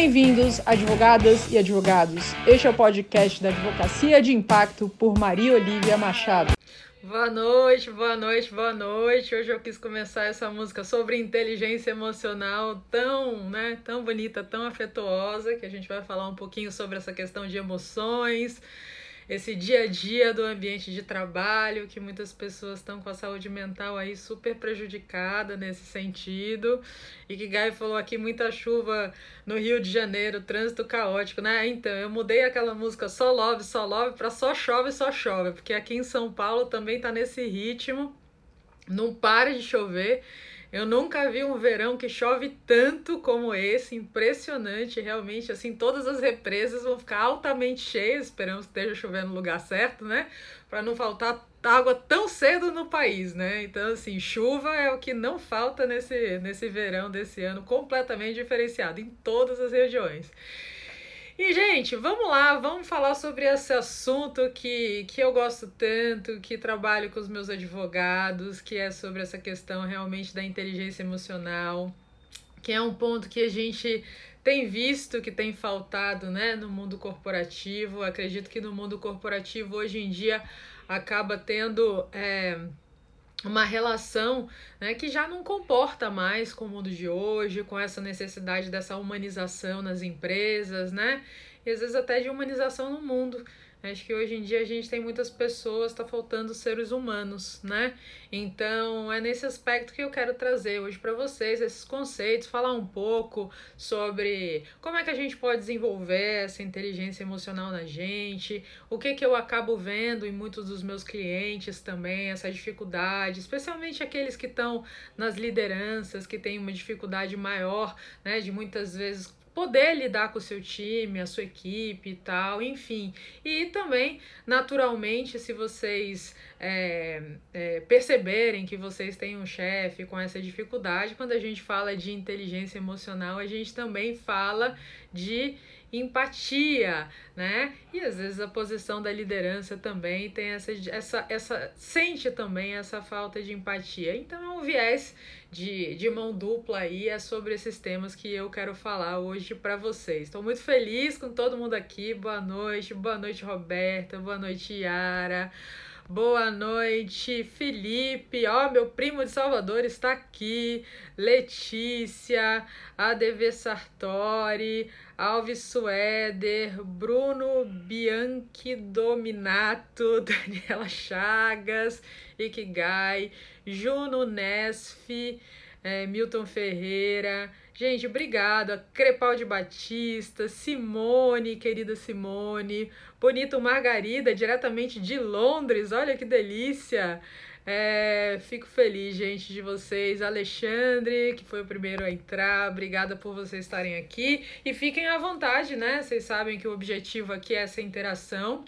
Bem-vindos, advogadas e advogados. Este é o podcast da Advocacia de Impacto por Maria Olivia Machado. Boa noite, boa noite, boa noite. Hoje eu quis começar essa música sobre inteligência emocional tão, né, tão bonita, tão afetuosa, que a gente vai falar um pouquinho sobre essa questão de emoções, esse dia a dia do ambiente de trabalho, que muitas pessoas estão com a saúde mental aí super prejudicada nesse sentido. E que Gai falou aqui muita chuva no Rio de Janeiro, trânsito caótico, né? Então, eu mudei aquela música Só Love, Só Love para Só Chove, Só Chove, porque aqui em São Paulo também tá nesse ritmo. Não para de chover. Eu nunca vi um verão que chove tanto como esse, impressionante, realmente, assim, todas as represas vão ficar altamente cheias, esperamos que esteja chovendo no lugar certo, né? Para não faltar água tão cedo no país, né? Então, assim, chuva é o que não falta nesse, nesse verão desse ano, completamente diferenciado em todas as regiões. E, gente, vamos lá, vamos falar sobre esse assunto que, que eu gosto tanto, que trabalho com os meus advogados, que é sobre essa questão realmente da inteligência emocional, que é um ponto que a gente tem visto que tem faltado né, no mundo corporativo. Acredito que no mundo corporativo hoje em dia acaba tendo. É, uma relação né, que já não comporta mais com o mundo de hoje, com essa necessidade dessa humanização nas empresas, né? E às vezes até de humanização no mundo. Acho que hoje em dia a gente tem muitas pessoas, está faltando seres humanos, né? Então é nesse aspecto que eu quero trazer hoje para vocês esses conceitos, falar um pouco sobre como é que a gente pode desenvolver essa inteligência emocional na gente, o que que eu acabo vendo em muitos dos meus clientes também, essa dificuldade, especialmente aqueles que estão nas lideranças, que têm uma dificuldade maior, né, de muitas vezes poder lidar com o seu time, a sua equipe e tal, enfim. E também, naturalmente, se vocês é, é, perceberem que vocês têm um chefe com essa dificuldade, quando a gente fala de inteligência emocional, a gente também fala de empatia, né? E às vezes a posição da liderança também tem essa, essa, essa sente também essa falta de empatia. Então é um viés de, de mão dupla aí, é sobre esses temas que eu quero falar hoje para vocês. Estou muito feliz com todo mundo aqui. Boa noite, boa noite, Roberta, boa noite, Yara. Boa noite, Felipe. Ó, oh, meu primo de Salvador está aqui. Letícia, ADV Sartori, Alves Suéder, Bruno Bianchi Dominato, Daniela Chagas, Ikigai, Juno Nesf, é, Milton Ferreira. Gente, obrigada. Crepaldi Batista, Simone, querida Simone, Bonito Margarida, diretamente de Londres. Olha que delícia. É, fico feliz, gente, de vocês. Alexandre, que foi o primeiro a entrar, obrigada por vocês estarem aqui. E fiquem à vontade, né? Vocês sabem que o objetivo aqui é essa interação.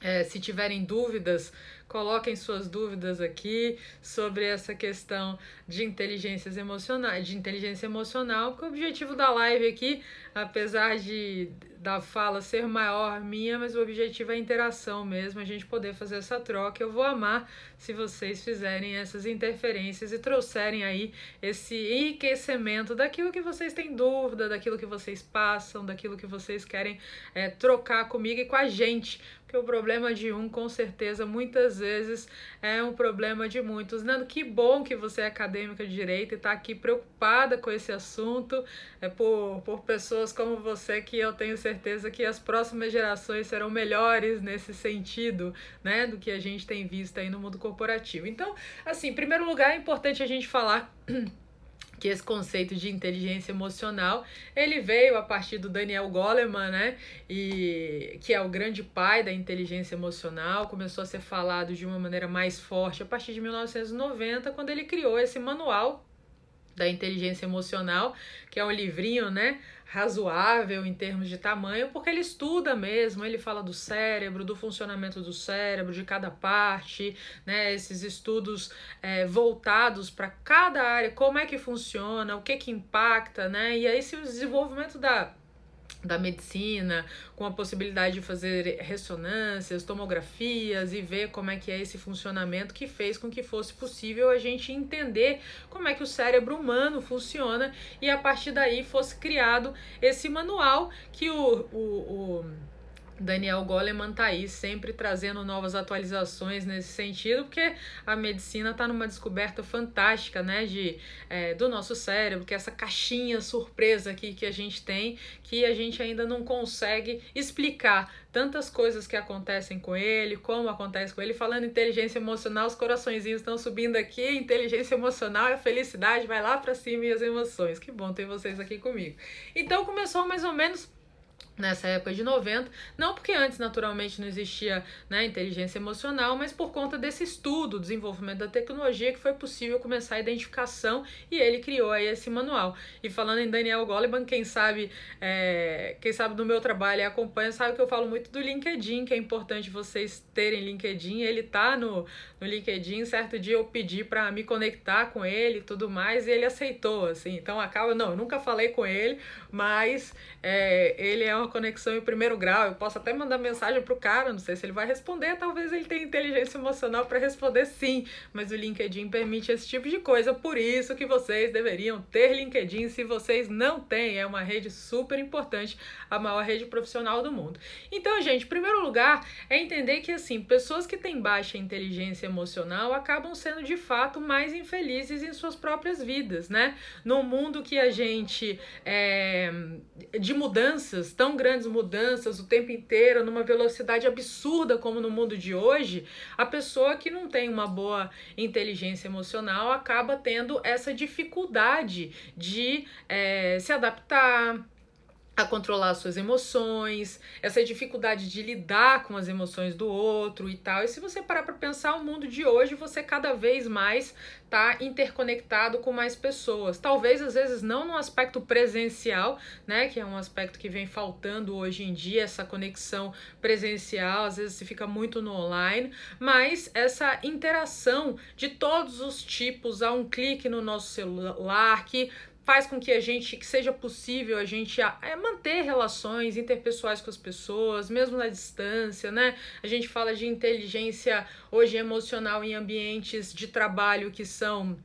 É, se tiverem dúvidas, coloquem suas dúvidas aqui sobre essa questão de inteligências emocionais, de inteligência emocional, porque o objetivo da live aqui, apesar de da fala ser maior minha, mas o objetivo é a interação mesmo, a gente poder fazer essa troca. Eu vou amar se vocês fizerem essas interferências e trouxerem aí esse enriquecimento daquilo que vocês têm dúvida, daquilo que vocês passam, daquilo que vocês querem é, trocar comigo e com a gente. Porque o problema de um, com certeza, muitas vezes é um problema de muitos. Nando, que bom que você é acadêmica de direito e está aqui preocupada com esse assunto, é por, por pessoas como você que eu tenho certeza que as próximas gerações serão melhores nesse sentido, né, do que a gente tem visto aí no mundo corporativo. Então, assim, em primeiro lugar, é importante a gente falar que esse conceito de inteligência emocional ele veio a partir do Daniel Goleman, né? E que é o grande pai da inteligência emocional, começou a ser falado de uma maneira mais forte a partir de 1990, quando ele criou esse manual da inteligência emocional, que é um livrinho, né, razoável em termos de tamanho, porque ele estuda mesmo, ele fala do cérebro, do funcionamento do cérebro, de cada parte, né, esses estudos é, voltados para cada área, como é que funciona, o que que impacta, né, e aí se o desenvolvimento da da medicina, com a possibilidade de fazer ressonâncias, tomografias e ver como é que é esse funcionamento que fez com que fosse possível a gente entender como é que o cérebro humano funciona e a partir daí fosse criado esse manual que o, o, o Daniel Goleman tá aí sempre trazendo novas atualizações nesse sentido, porque a medicina está numa descoberta fantástica, né, de, é, do nosso cérebro, que é essa caixinha surpresa aqui que a gente tem, que a gente ainda não consegue explicar tantas coisas que acontecem com ele, como acontece com ele. Falando inteligência emocional, os coraçõezinhos estão subindo aqui, inteligência emocional a felicidade vai lá para cima e as emoções. Que bom ter vocês aqui comigo. Então começou mais ou menos nessa época de 90, não porque antes naturalmente não existia né, inteligência emocional, mas por conta desse estudo, desenvolvimento da tecnologia que foi possível começar a identificação e ele criou aí esse manual. E falando em Daniel Goleman, quem sabe é, quem sabe do meu trabalho e acompanha sabe que eu falo muito do LinkedIn, que é importante vocês terem LinkedIn, ele tá no, no LinkedIn, certo dia eu pedi para me conectar com ele e tudo mais, e ele aceitou, assim, então acaba, não, eu nunca falei com ele, mas é, ele é uma conexão em primeiro grau. Eu posso até mandar mensagem pro cara, não sei se ele vai responder, talvez ele tenha inteligência emocional para responder sim, mas o LinkedIn permite esse tipo de coisa, por isso que vocês deveriam ter LinkedIn se vocês não têm. É uma rede super importante, a maior rede profissional do mundo. Então, gente, primeiro lugar, é entender que assim, pessoas que têm baixa inteligência emocional acabam sendo de fato mais infelizes em suas próprias vidas, né? No mundo que a gente é, de mudanças, tão grandes mudanças o tempo inteiro, numa velocidade absurda como no mundo de hoje, a pessoa que não tem uma boa inteligência emocional acaba tendo essa dificuldade de é, se adaptar, a controlar suas emoções, essa dificuldade de lidar com as emoções do outro e tal. E se você parar para pensar o mundo de hoje, você cada vez mais tá interconectado com mais pessoas. Talvez às vezes não no aspecto presencial, né, que é um aspecto que vem faltando hoje em dia, essa conexão presencial, às vezes se fica muito no online, mas essa interação de todos os tipos a um clique no nosso celular que faz com que a gente, que seja possível a gente é, manter relações interpessoais com as pessoas, mesmo na distância, né? A gente fala de inteligência hoje emocional em ambientes de trabalho que são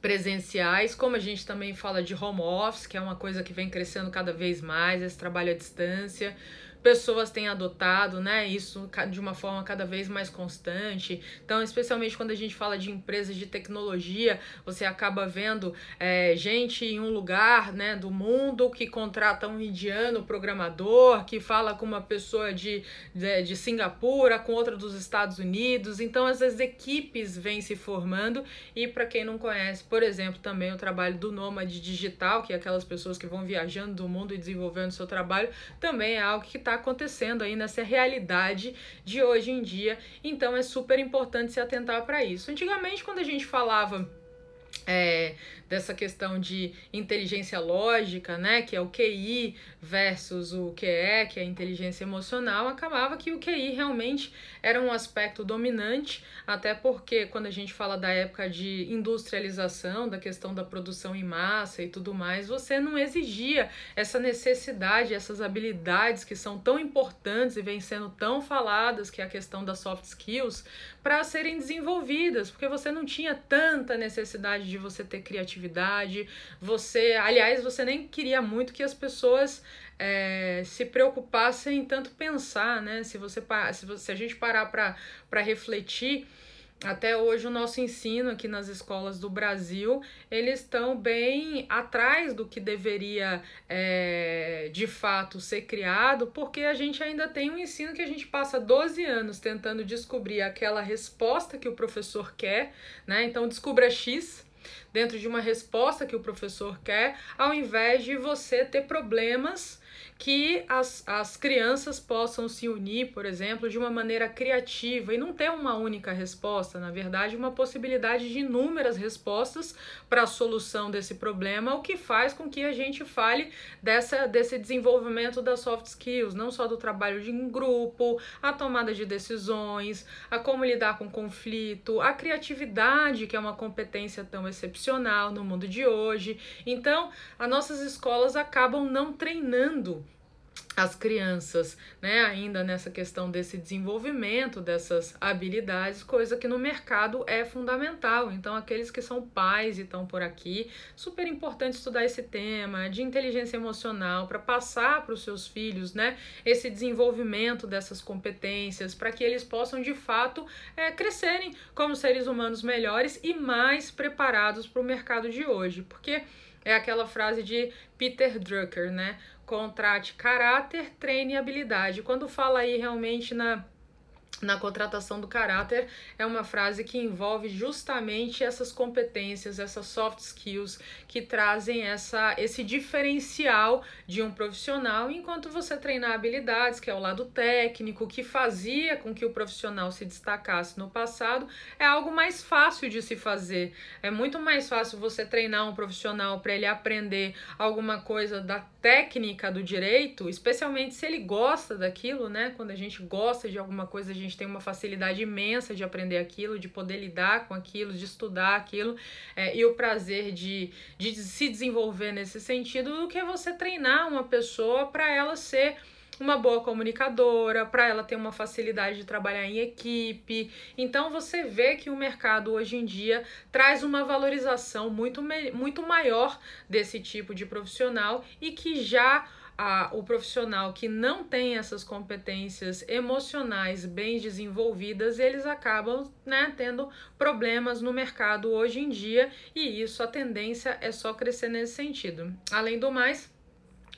presenciais, como a gente também fala de home office, que é uma coisa que vem crescendo cada vez mais, esse trabalho à distância pessoas têm adotado, né? Isso de uma forma cada vez mais constante. Então, especialmente quando a gente fala de empresas de tecnologia, você acaba vendo é, gente em um lugar né, do mundo que contrata um indiano programador, que fala com uma pessoa de, de, de Singapura, com outra dos Estados Unidos. Então, as equipes vêm se formando. E para quem não conhece, por exemplo, também o trabalho do nômade digital, que é aquelas pessoas que vão viajando do mundo e desenvolvendo seu trabalho, também é algo que está acontecendo aí nessa realidade de hoje em dia. Então é super importante se atentar para isso. Antigamente, quando a gente falava é, dessa questão de inteligência lógica, né, que é o QI versus o QE, que é a inteligência emocional, acabava que o QI realmente era um aspecto dominante, até porque quando a gente fala da época de industrialização, da questão da produção em massa e tudo mais, você não exigia essa necessidade, essas habilidades que são tão importantes e vêm sendo tão faladas, que é a questão das soft skills, para serem desenvolvidas, porque você não tinha tanta necessidade de você ter criatividade, você, aliás, você nem queria muito que as pessoas é, se preocupassem em tanto pensar, né? Se você se, se a gente parar para refletir, até hoje o nosso ensino aqui nas escolas do Brasil, eles estão bem atrás do que deveria é, de fato ser criado, porque a gente ainda tem um ensino que a gente passa 12 anos tentando descobrir aquela resposta que o professor quer, né? Então descubra X, dentro de uma resposta que o professor quer, ao invés de você ter problemas que as, as crianças possam se unir, por exemplo, de uma maneira criativa e não ter uma única resposta, na verdade, uma possibilidade de inúmeras respostas para a solução desse problema, o que faz com que a gente fale dessa, desse desenvolvimento das soft skills, não só do trabalho em grupo, a tomada de decisões, a como lidar com conflito, a criatividade, que é uma competência tão excepcional no mundo de hoje. Então, as nossas escolas acabam não treinando as crianças, né, ainda nessa questão desse desenvolvimento dessas habilidades, coisa que no mercado é fundamental. Então, aqueles que são pais e estão por aqui, super importante estudar esse tema de inteligência emocional para passar para os seus filhos, né, esse desenvolvimento dessas competências, para que eles possam de fato é, crescerem como seres humanos melhores e mais preparados para o mercado de hoje, porque é aquela frase de Peter Drucker, né? Contrate caráter, treine habilidade. Quando fala aí realmente na na contratação do caráter é uma frase que envolve justamente essas competências, essas soft skills que trazem essa, esse diferencial de um profissional, enquanto você treinar habilidades, que é o lado técnico, que fazia com que o profissional se destacasse no passado, é algo mais fácil de se fazer. É muito mais fácil você treinar um profissional para ele aprender alguma coisa da técnica do direito, especialmente se ele gosta daquilo, né? Quando a gente gosta de alguma coisa, a gente tem uma facilidade imensa de aprender aquilo, de poder lidar com aquilo, de estudar aquilo, é, e o prazer de, de se desenvolver nesse sentido, do que você treinar uma pessoa para ela ser uma boa comunicadora, para ela ter uma facilidade de trabalhar em equipe. Então você vê que o mercado hoje em dia traz uma valorização muito, muito maior desse tipo de profissional e que já a, o profissional que não tem essas competências emocionais bem desenvolvidas, eles acabam né, tendo problemas no mercado hoje em dia, e isso a tendência é só crescer nesse sentido. Além do mais,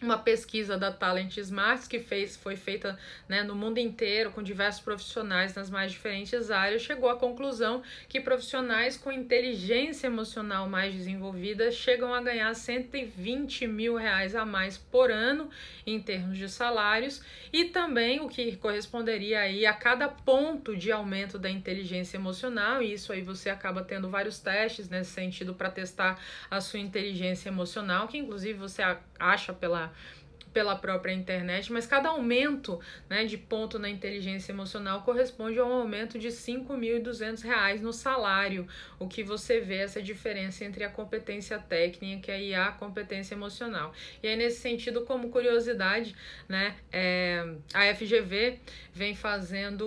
uma pesquisa da Talent Smarts que fez, foi feita né, no mundo inteiro com diversos profissionais nas mais diferentes áreas, chegou à conclusão que profissionais com inteligência emocional mais desenvolvida chegam a ganhar 120 mil reais a mais por ano em termos de salários e também o que corresponderia aí a cada ponto de aumento da inteligência emocional, e isso aí você acaba tendo vários testes nesse sentido para testar a sua inteligência emocional, que inclusive você acha pela pela própria internet, mas cada aumento né, de ponto na inteligência emocional corresponde a um aumento de R$ 5.200 no salário, o que você vê essa diferença entre a competência técnica e a competência emocional. E aí, nesse sentido, como curiosidade, né, é, a FGV vem fazendo,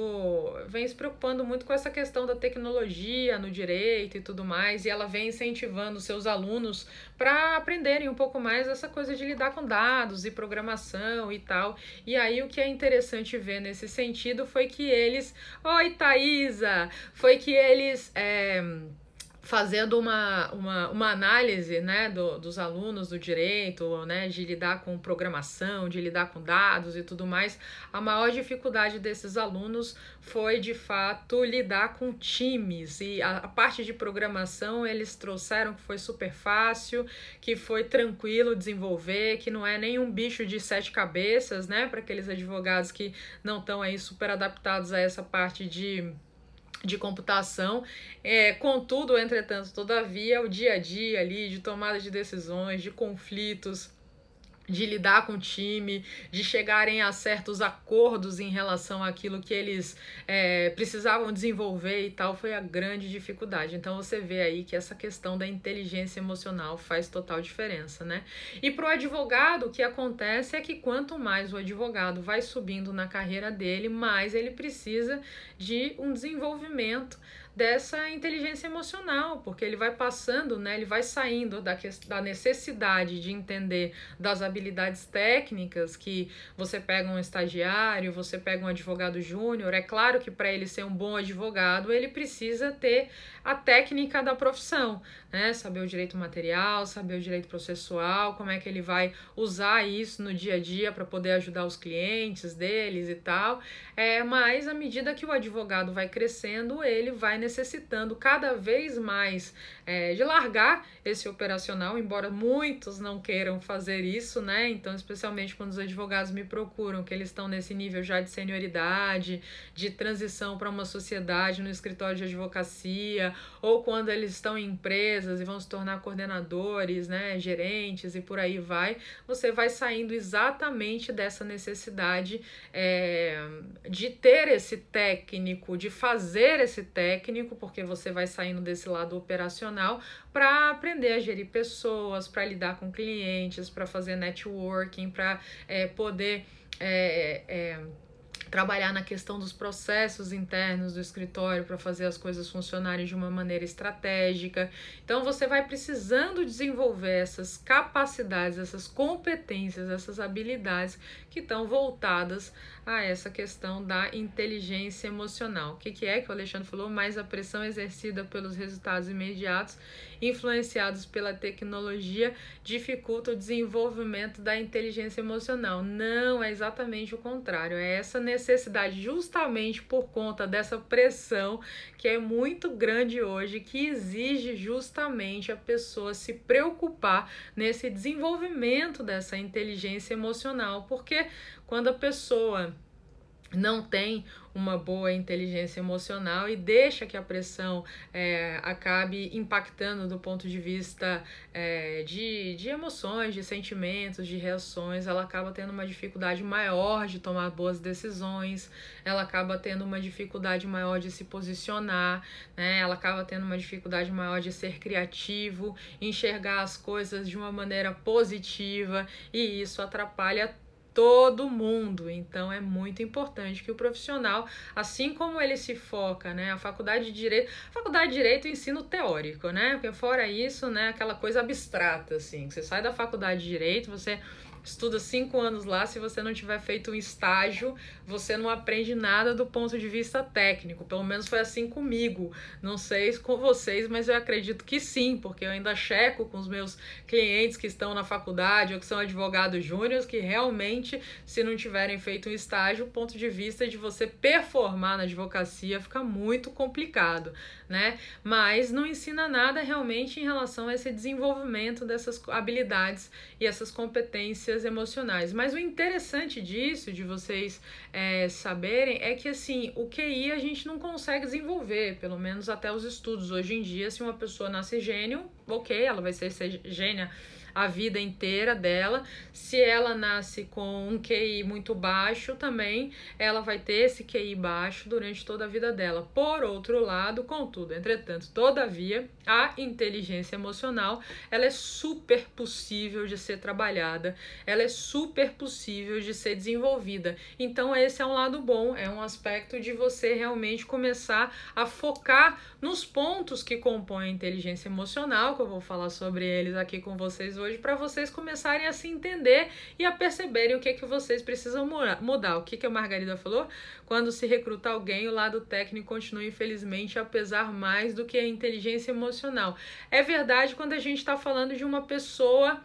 vem se preocupando muito com essa questão da tecnologia no direito e tudo mais, e ela vem incentivando seus alunos para aprenderem um pouco mais essa coisa de lidar com dados e programação e tal. E aí o que é interessante ver nesse sentido foi que eles. Oi, Thaisa! Foi que eles. É fazendo uma, uma, uma análise né, do, dos alunos do direito, né, de lidar com programação, de lidar com dados e tudo mais, a maior dificuldade desses alunos foi de fato lidar com times. E a, a parte de programação eles trouxeram que foi super fácil, que foi tranquilo desenvolver, que não é nenhum bicho de sete cabeças, né, para aqueles advogados que não estão aí super adaptados a essa parte de de computação. É, contudo, entretanto, todavia, o dia a dia ali de tomada de decisões, de conflitos, de lidar com o time, de chegarem a certos acordos em relação àquilo que eles é, precisavam desenvolver e tal, foi a grande dificuldade. Então você vê aí que essa questão da inteligência emocional faz total diferença, né? E para o advogado, o que acontece é que quanto mais o advogado vai subindo na carreira dele, mais ele precisa de um desenvolvimento dessa inteligência emocional, porque ele vai passando, né, ele vai saindo da, da necessidade de entender das habilidades técnicas que você pega um estagiário, você pega um advogado júnior. É claro que para ele ser um bom advogado, ele precisa ter a técnica da profissão, né? Saber o direito material, saber o direito processual, como é que ele vai usar isso no dia a dia para poder ajudar os clientes deles e tal. É, mas à medida que o advogado vai crescendo, ele vai necessitando cada vez mais é, de largar esse operacional, embora muitos não queiram fazer isso, né? Então, especialmente quando os advogados me procuram, que eles estão nesse nível já de senioridade, de transição para uma sociedade no escritório de advocacia, ou quando eles estão em empresas e vão se tornar coordenadores, né, gerentes e por aí vai, você vai saindo exatamente dessa necessidade é, de ter esse técnico, de fazer esse técnico, porque você vai saindo desse lado operacional para aprender a gerir pessoas, para lidar com clientes, para fazer networking, para é, poder é, é, trabalhar na questão dos processos internos do escritório para fazer as coisas funcionarem de uma maneira estratégica. Então você vai precisando desenvolver essas capacidades, essas competências, essas habilidades que estão voltadas a essa questão da inteligência emocional. O que, que é que o Alexandre falou? Mais a pressão exercida pelos resultados imediatos, influenciados pela tecnologia, dificulta o desenvolvimento da inteligência emocional. Não, é exatamente o contrário. É essa necessidade, justamente por conta dessa pressão que é muito grande hoje, que exige justamente a pessoa se preocupar nesse desenvolvimento dessa inteligência emocional, porque quando a pessoa não tem uma boa inteligência emocional e deixa que a pressão é, acabe impactando do ponto de vista é, de, de emoções, de sentimentos, de reações, ela acaba tendo uma dificuldade maior de tomar boas decisões, ela acaba tendo uma dificuldade maior de se posicionar, né? ela acaba tendo uma dificuldade maior de ser criativo, enxergar as coisas de uma maneira positiva e isso atrapalha todo mundo. Então é muito importante que o profissional, assim como ele se foca, né, a faculdade de direito, a faculdade de direito ensino teórico, né? Porque fora isso, né, aquela coisa abstrata assim, você sai da faculdade de direito, você estuda cinco anos lá, se você não tiver feito um estágio, você não aprende nada do ponto de vista técnico. Pelo menos foi assim comigo. Não sei com vocês, mas eu acredito que sim, porque eu ainda checo com os meus clientes que estão na faculdade ou que são advogados júniores que realmente, se não tiverem feito um estágio, o ponto de vista de você performar na advocacia fica muito complicado, né? Mas não ensina nada realmente em relação a esse desenvolvimento dessas habilidades e essas competências emocionais. Mas o interessante disso, de vocês é, saberem, é que assim, o QI a gente não consegue desenvolver, pelo menos até os estudos hoje em dia. Se uma pessoa nasce gênio, ok, ela vai ser gênia a vida inteira dela. Se ela nasce com um QI muito baixo, também ela vai ter esse QI baixo durante toda a vida dela. Por outro lado, contudo, entretanto, todavia, a inteligência emocional, ela é super possível de ser trabalhada, ela é super possível de ser desenvolvida. Então, esse é um lado bom, é um aspecto de você realmente começar a focar nos pontos que compõem a inteligência emocional, que eu vou falar sobre eles aqui com vocês hoje para vocês começarem a se entender e a perceberem o que é que vocês precisam mudar. O que, que a Margarida falou? Quando se recruta alguém, o lado técnico continua, infelizmente, a pesar mais do que a inteligência emocional. É verdade quando a gente está falando de uma pessoa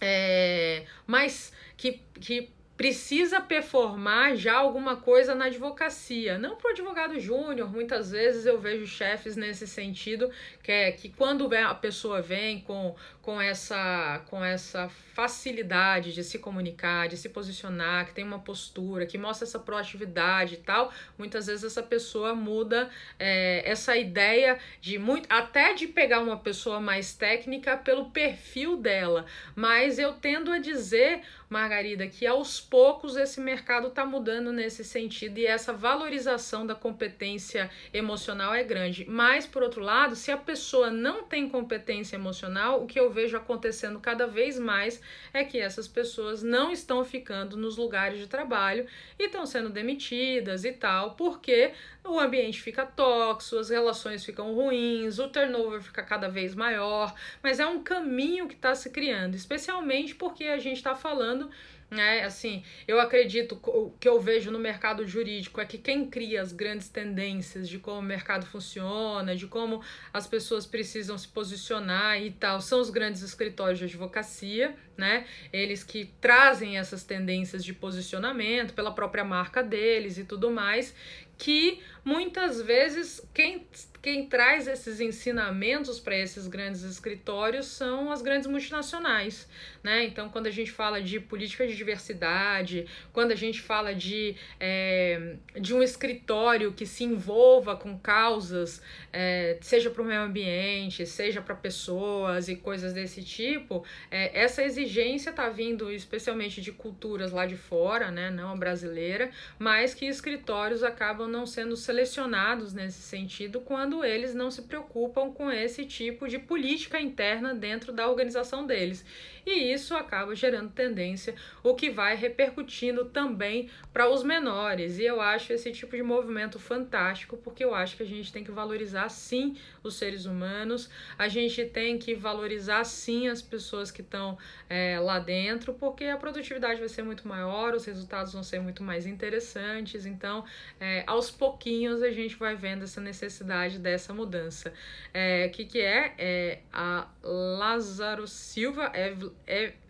é, mais que, que precisa performar já alguma coisa na advocacia. Não para o advogado júnior, muitas vezes eu vejo chefes nesse sentido, que é que quando a pessoa vem com, com, essa, com essa facilidade de se comunicar, de se posicionar, que tem uma postura, que mostra essa proatividade e tal, muitas vezes essa pessoa muda é, essa ideia de muito, até de pegar uma pessoa mais técnica pelo perfil dela. Mas eu tendo a dizer, Margarida, que aos poucos esse mercado está mudando nesse sentido e essa valorização da competência emocional é grande. Mas, por outro lado, se a pessoa não tem competência emocional, o que eu vejo acontecendo cada vez mais é que essas pessoas não estão ficando nos lugares de trabalho e estão sendo demitidas e tal, porque o ambiente fica tóxico, as relações ficam ruins, o turnover fica cada vez maior, mas é um caminho que está se criando, especialmente porque a gente está falando né? Assim, eu acredito o que eu vejo no mercado jurídico é que quem cria as grandes tendências de como o mercado funciona, de como as pessoas precisam se posicionar e tal, são os grandes escritórios de advocacia, né? Eles que trazem essas tendências de posicionamento pela própria marca deles e tudo mais, que muitas vezes quem quem traz esses ensinamentos para esses grandes escritórios são as grandes multinacionais, né? Então, quando a gente fala de política de diversidade, quando a gente fala de, é, de um escritório que se envolva com causas, é, seja para o meio ambiente, seja para pessoas e coisas desse tipo, é, essa exigência está vindo especialmente de culturas lá de fora, né? Não a brasileira, mas que escritórios acabam não sendo selecionados nesse sentido quando eles não se preocupam com esse tipo de política interna dentro da organização deles e isso acaba gerando tendência, o que vai repercutindo também para os menores. E eu acho esse tipo de movimento fantástico, porque eu acho que a gente tem que valorizar sim os seres humanos, a gente tem que valorizar sim as pessoas que estão é, lá dentro, porque a produtividade vai ser muito maior, os resultados vão ser muito mais interessantes. Então, é, aos pouquinhos a gente vai vendo essa necessidade dessa mudança. O é, que, que é? é? A Lázaro Silva, é,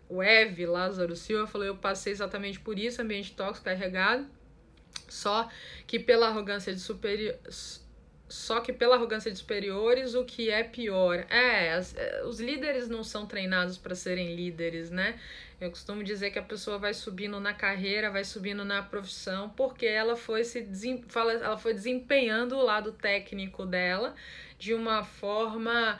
o Eve Lázaro Silva falou: Eu passei exatamente por isso, ambiente tóxico carregado. Só que pela arrogância de superior. Só que pela arrogância de superiores, o que é pior. É, as, é, os líderes não são treinados para serem líderes, né? Eu costumo dizer que a pessoa vai subindo na carreira, vai subindo na profissão, porque ela foi se desem... ela foi desempenhando o lado técnico dela de uma forma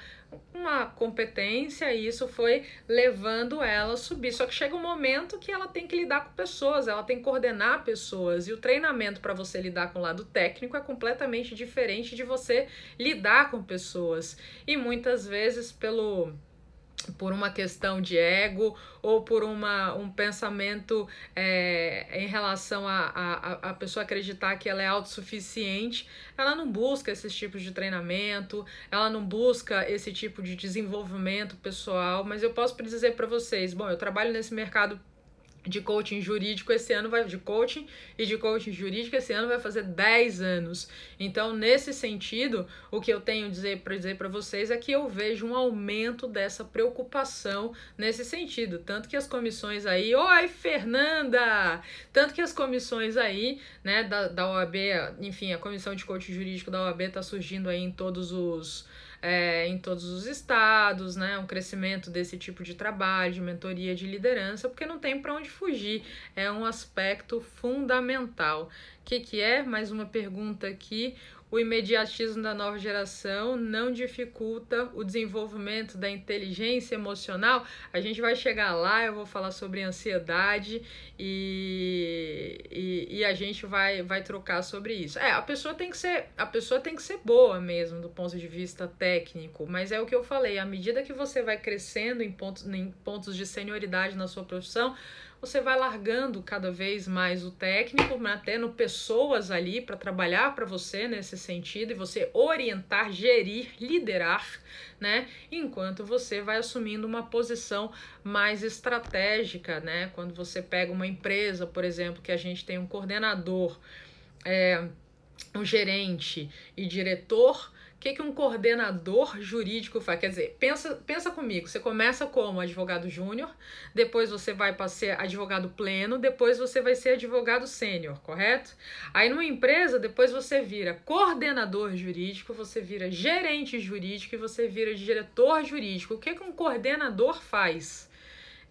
uma competência e isso foi levando ela a subir. Só que chega um momento que ela tem que lidar com pessoas, ela tem que coordenar pessoas e o treinamento para você lidar com o lado técnico é completamente diferente de você lidar com pessoas. E muitas vezes pelo por uma questão de ego ou por uma, um pensamento é, em relação a, a, a pessoa acreditar que ela é autossuficiente, ela não busca esses tipos de treinamento, ela não busca esse tipo de desenvolvimento pessoal, mas eu posso dizer para vocês, bom, eu trabalho nesse mercado de coaching jurídico esse ano vai de coaching e de coaching jurídico esse ano vai fazer 10 anos. Então, nesse sentido, o que eu tenho dizer para dizer para vocês é que eu vejo um aumento dessa preocupação nesse sentido, tanto que as comissões aí, oi Fernanda, tanto que as comissões aí, né, da, da OAB, enfim, a comissão de coaching jurídico da OAB está surgindo aí em todos os é, em todos os estados, né? Um crescimento desse tipo de trabalho, de mentoria, de liderança, porque não tem para onde fugir. É um aspecto fundamental. O que, que é? Mais uma pergunta aqui o imediatismo da nova geração não dificulta o desenvolvimento da inteligência emocional. A gente vai chegar lá, eu vou falar sobre ansiedade e, e, e, a gente vai, vai trocar sobre isso. É, a pessoa tem que ser a pessoa tem que ser boa mesmo do ponto de vista técnico, mas é o que eu falei, à medida que você vai crescendo em pontos, em pontos de senioridade na sua profissão, você vai largando cada vez mais o técnico, né, tendo pessoas ali para trabalhar para você nesse sentido e você orientar, gerir, liderar, né? Enquanto você vai assumindo uma posição mais estratégica, né? Quando você pega uma empresa, por exemplo, que a gente tem um coordenador, é, um gerente e diretor, que, que um coordenador jurídico faz? Quer dizer, pensa, pensa comigo, você começa como advogado júnior, depois você vai para ser advogado pleno, depois você vai ser advogado sênior, correto? Aí numa empresa, depois você vira coordenador jurídico, você vira gerente jurídico e você vira diretor jurídico. O que, que um coordenador faz?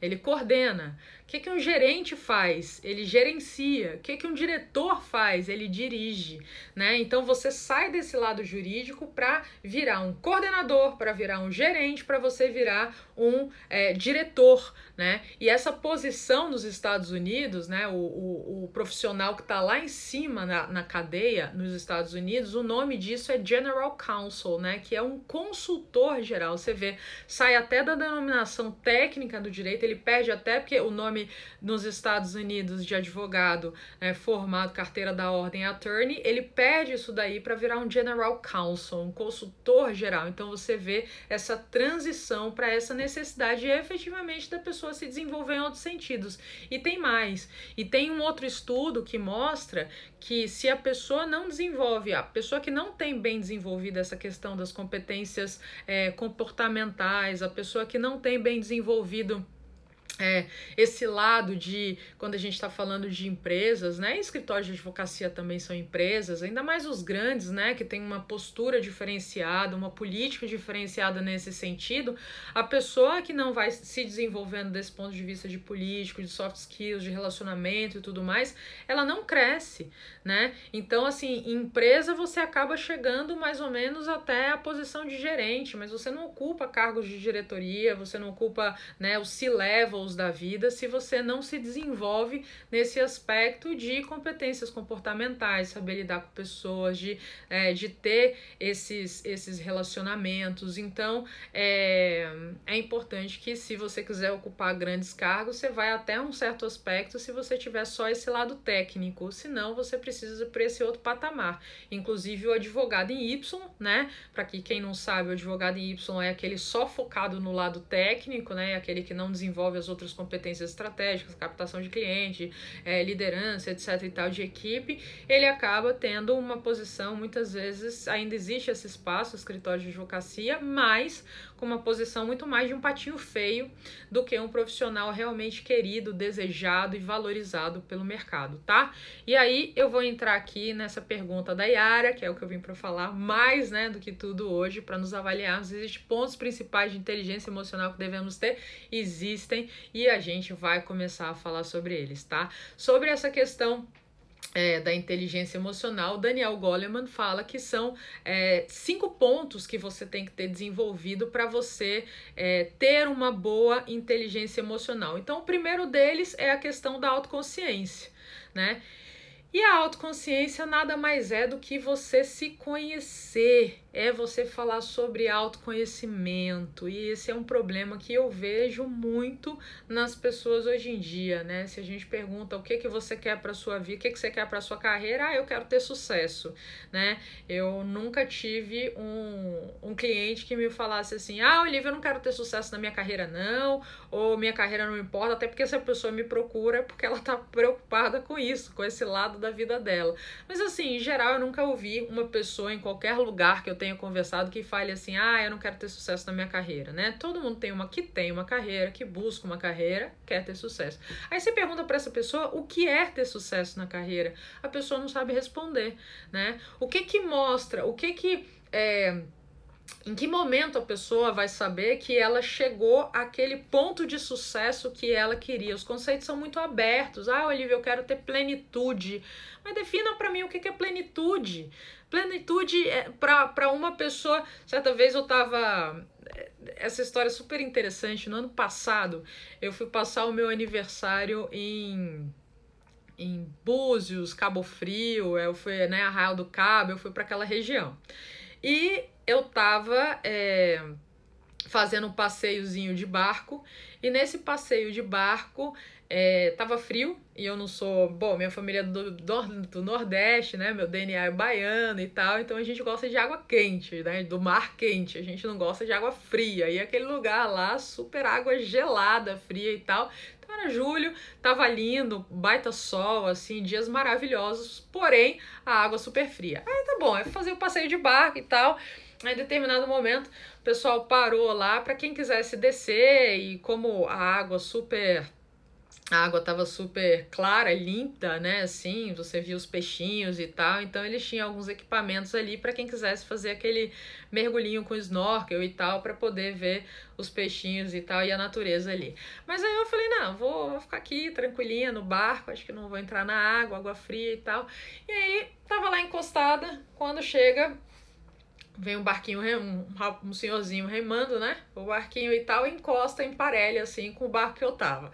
Ele coordena que, que um gerente faz? Ele gerencia. O que, que um diretor faz? Ele dirige. Né? Então você sai desse lado jurídico para virar um coordenador, para virar um gerente, para você virar um é, diretor. Né? E essa posição nos Estados Unidos, né, o, o, o profissional que está lá em cima na, na cadeia nos Estados Unidos, o nome disso é General Counsel, né, que é um consultor geral. Você vê, sai até da denominação técnica do direito, ele perde até porque o nome nome nos Estados Unidos de advogado né, formado, carteira da ordem attorney, ele perde isso daí para virar um general counsel, um consultor geral. Então você vê essa transição para essa necessidade efetivamente da pessoa se desenvolver em outros sentidos. E tem mais. E tem um outro estudo que mostra que se a pessoa não desenvolve, a pessoa que não tem bem desenvolvida essa questão das competências é, comportamentais, a pessoa que não tem bem desenvolvido é, esse lado de quando a gente está falando de empresas, né? Escritórios de advocacia também são empresas, ainda mais os grandes, né? Que tem uma postura diferenciada, uma política diferenciada nesse sentido. A pessoa que não vai se desenvolvendo desse ponto de vista de político, de soft skills, de relacionamento e tudo mais, ela não cresce, né? Então, assim, em empresa você acaba chegando mais ou menos até a posição de gerente, mas você não ocupa cargos de diretoria, você não ocupa, né? Os C-levels ramos da vida se você não se desenvolve nesse aspecto de competências comportamentais, saber lidar com pessoas, de, é, de ter esses, esses relacionamentos. Então, é, é importante que se você quiser ocupar grandes cargos, você vai até um certo aspecto se você tiver só esse lado técnico, senão você precisa para esse outro patamar. Inclusive o advogado em Y, né? Para que quem não sabe, o advogado em Y é aquele só focado no lado técnico, né? Aquele que não desenvolve as outras competências estratégicas, captação de cliente, é, liderança, etc. e tal de equipe, ele acaba tendo uma posição muitas vezes ainda existe esse espaço, escritório de advocacia, mas com uma posição muito mais de um patinho feio do que um profissional realmente querido, desejado e valorizado pelo mercado, tá? E aí eu vou entrar aqui nessa pergunta da Yara, que é o que eu vim para falar mais, né, do que tudo hoje, para nos avaliarmos. Existem pontos principais de inteligência emocional que devemos ter? Existem e a gente vai começar a falar sobre eles, tá? Sobre essa questão é, da inteligência emocional, Daniel Goleman fala que são é, cinco pontos que você tem que ter desenvolvido para você é, ter uma boa inteligência emocional. Então, o primeiro deles é a questão da autoconsciência, né? E a autoconsciência nada mais é do que você se conhecer, é você falar sobre autoconhecimento. E esse é um problema que eu vejo muito nas pessoas hoje em dia, né? Se a gente pergunta o que que você quer para sua vida, o que que você quer para sua carreira, ah, eu quero ter sucesso, né? Eu nunca tive um, um cliente que me falasse assim: "Ah, Olivia, eu não quero ter sucesso na minha carreira não", ou "Minha carreira não importa", até porque essa pessoa me procura é porque ela tá preocupada com isso, com esse lado da vida dela. Mas assim, em geral, eu nunca ouvi uma pessoa em qualquer lugar que eu tenha conversado que fale assim: "Ah, eu não quero ter sucesso na minha carreira", né? Todo mundo tem uma que tem uma carreira, que busca uma carreira, quer ter sucesso. Aí você pergunta para essa pessoa o que é ter sucesso na carreira. A pessoa não sabe responder, né? O que que mostra? O que que é, em que momento a pessoa vai saber que ela chegou àquele ponto de sucesso que ela queria? Os conceitos são muito abertos. Ah, Olivia, eu quero ter plenitude. Mas defina para mim o que é plenitude. Plenitude é para uma pessoa. Certa vez eu tava. Essa história é super interessante. No ano passado, eu fui passar o meu aniversário em em Búzios, Cabo Frio, eu fui, né, Arraial do Cabo, eu fui para aquela região. E eu tava é, fazendo um passeiozinho de barco, e nesse passeio de barco é, tava frio, e eu não sou. Bom, minha família é do, do, do, Nordeste, né? Meu DNA é baiano e tal, então a gente gosta de água quente, né? Do mar quente, a gente não gosta de água fria. E aquele lugar lá, super água gelada, fria e tal. Então era julho, tava lindo, baita sol, assim, dias maravilhosos, porém a água super fria. Aí tá bom, é fazer o passeio de barco e tal. Em determinado momento, o pessoal parou lá para quem quisesse descer e como a água super a água estava super clara, limpa, né? Assim, você via os peixinhos e tal. Então eles tinham alguns equipamentos ali para quem quisesse fazer aquele mergulhinho com snorkel e tal, para poder ver os peixinhos e tal e a natureza ali. Mas aí eu falei: não, vou, vou ficar aqui tranquilinha no barco, acho que não vou entrar na água, água fria e tal. E aí tava lá encostada, quando chega vem um barquinho, um, um senhorzinho remando, né? O barquinho e tal, encosta em parelha, assim, com o barco que eu tava.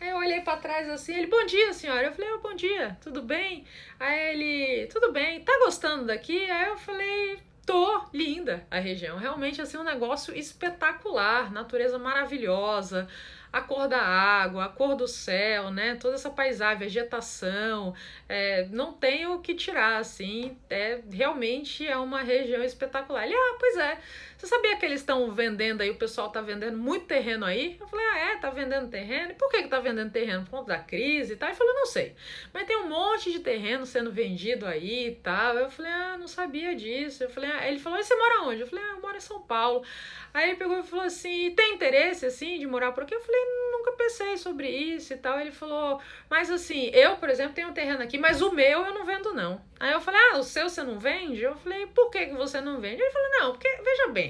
Aí eu olhei para trás assim, ele, bom dia, senhora. Eu falei, oh, bom dia, tudo bem? Aí ele, tudo bem, tá gostando daqui? Aí eu falei, tô, linda a região. Realmente, assim, um negócio espetacular, natureza maravilhosa a cor da água, a cor do céu, né? Toda essa paisagem, vegetação, é, não tem o que tirar, assim. É, realmente é uma região espetacular. Ele, ah, pois é. Você sabia que eles estão vendendo aí, o pessoal tá vendendo muito terreno aí? Eu falei, ah, é? Tá vendendo terreno? E por que que tá vendendo terreno? Por conta da crise e tal? Ele falou, não sei. Mas tem um monte de terreno sendo vendido aí e tal. Eu falei, ah, não sabia disso. Eu falei, ah. ele falou, e você mora onde? Eu falei, ah, eu moro em São Paulo. Aí ele pegou e falou assim: tem interesse assim de morar por aqui? Eu falei: nunca pensei sobre isso e tal. Ele falou: mas assim, eu, por exemplo, tenho um terreno aqui, mas o meu eu não vendo não. Aí eu falei: ah, o seu você não vende? Eu falei: por que, que você não vende? Ele falou: não, porque veja bem.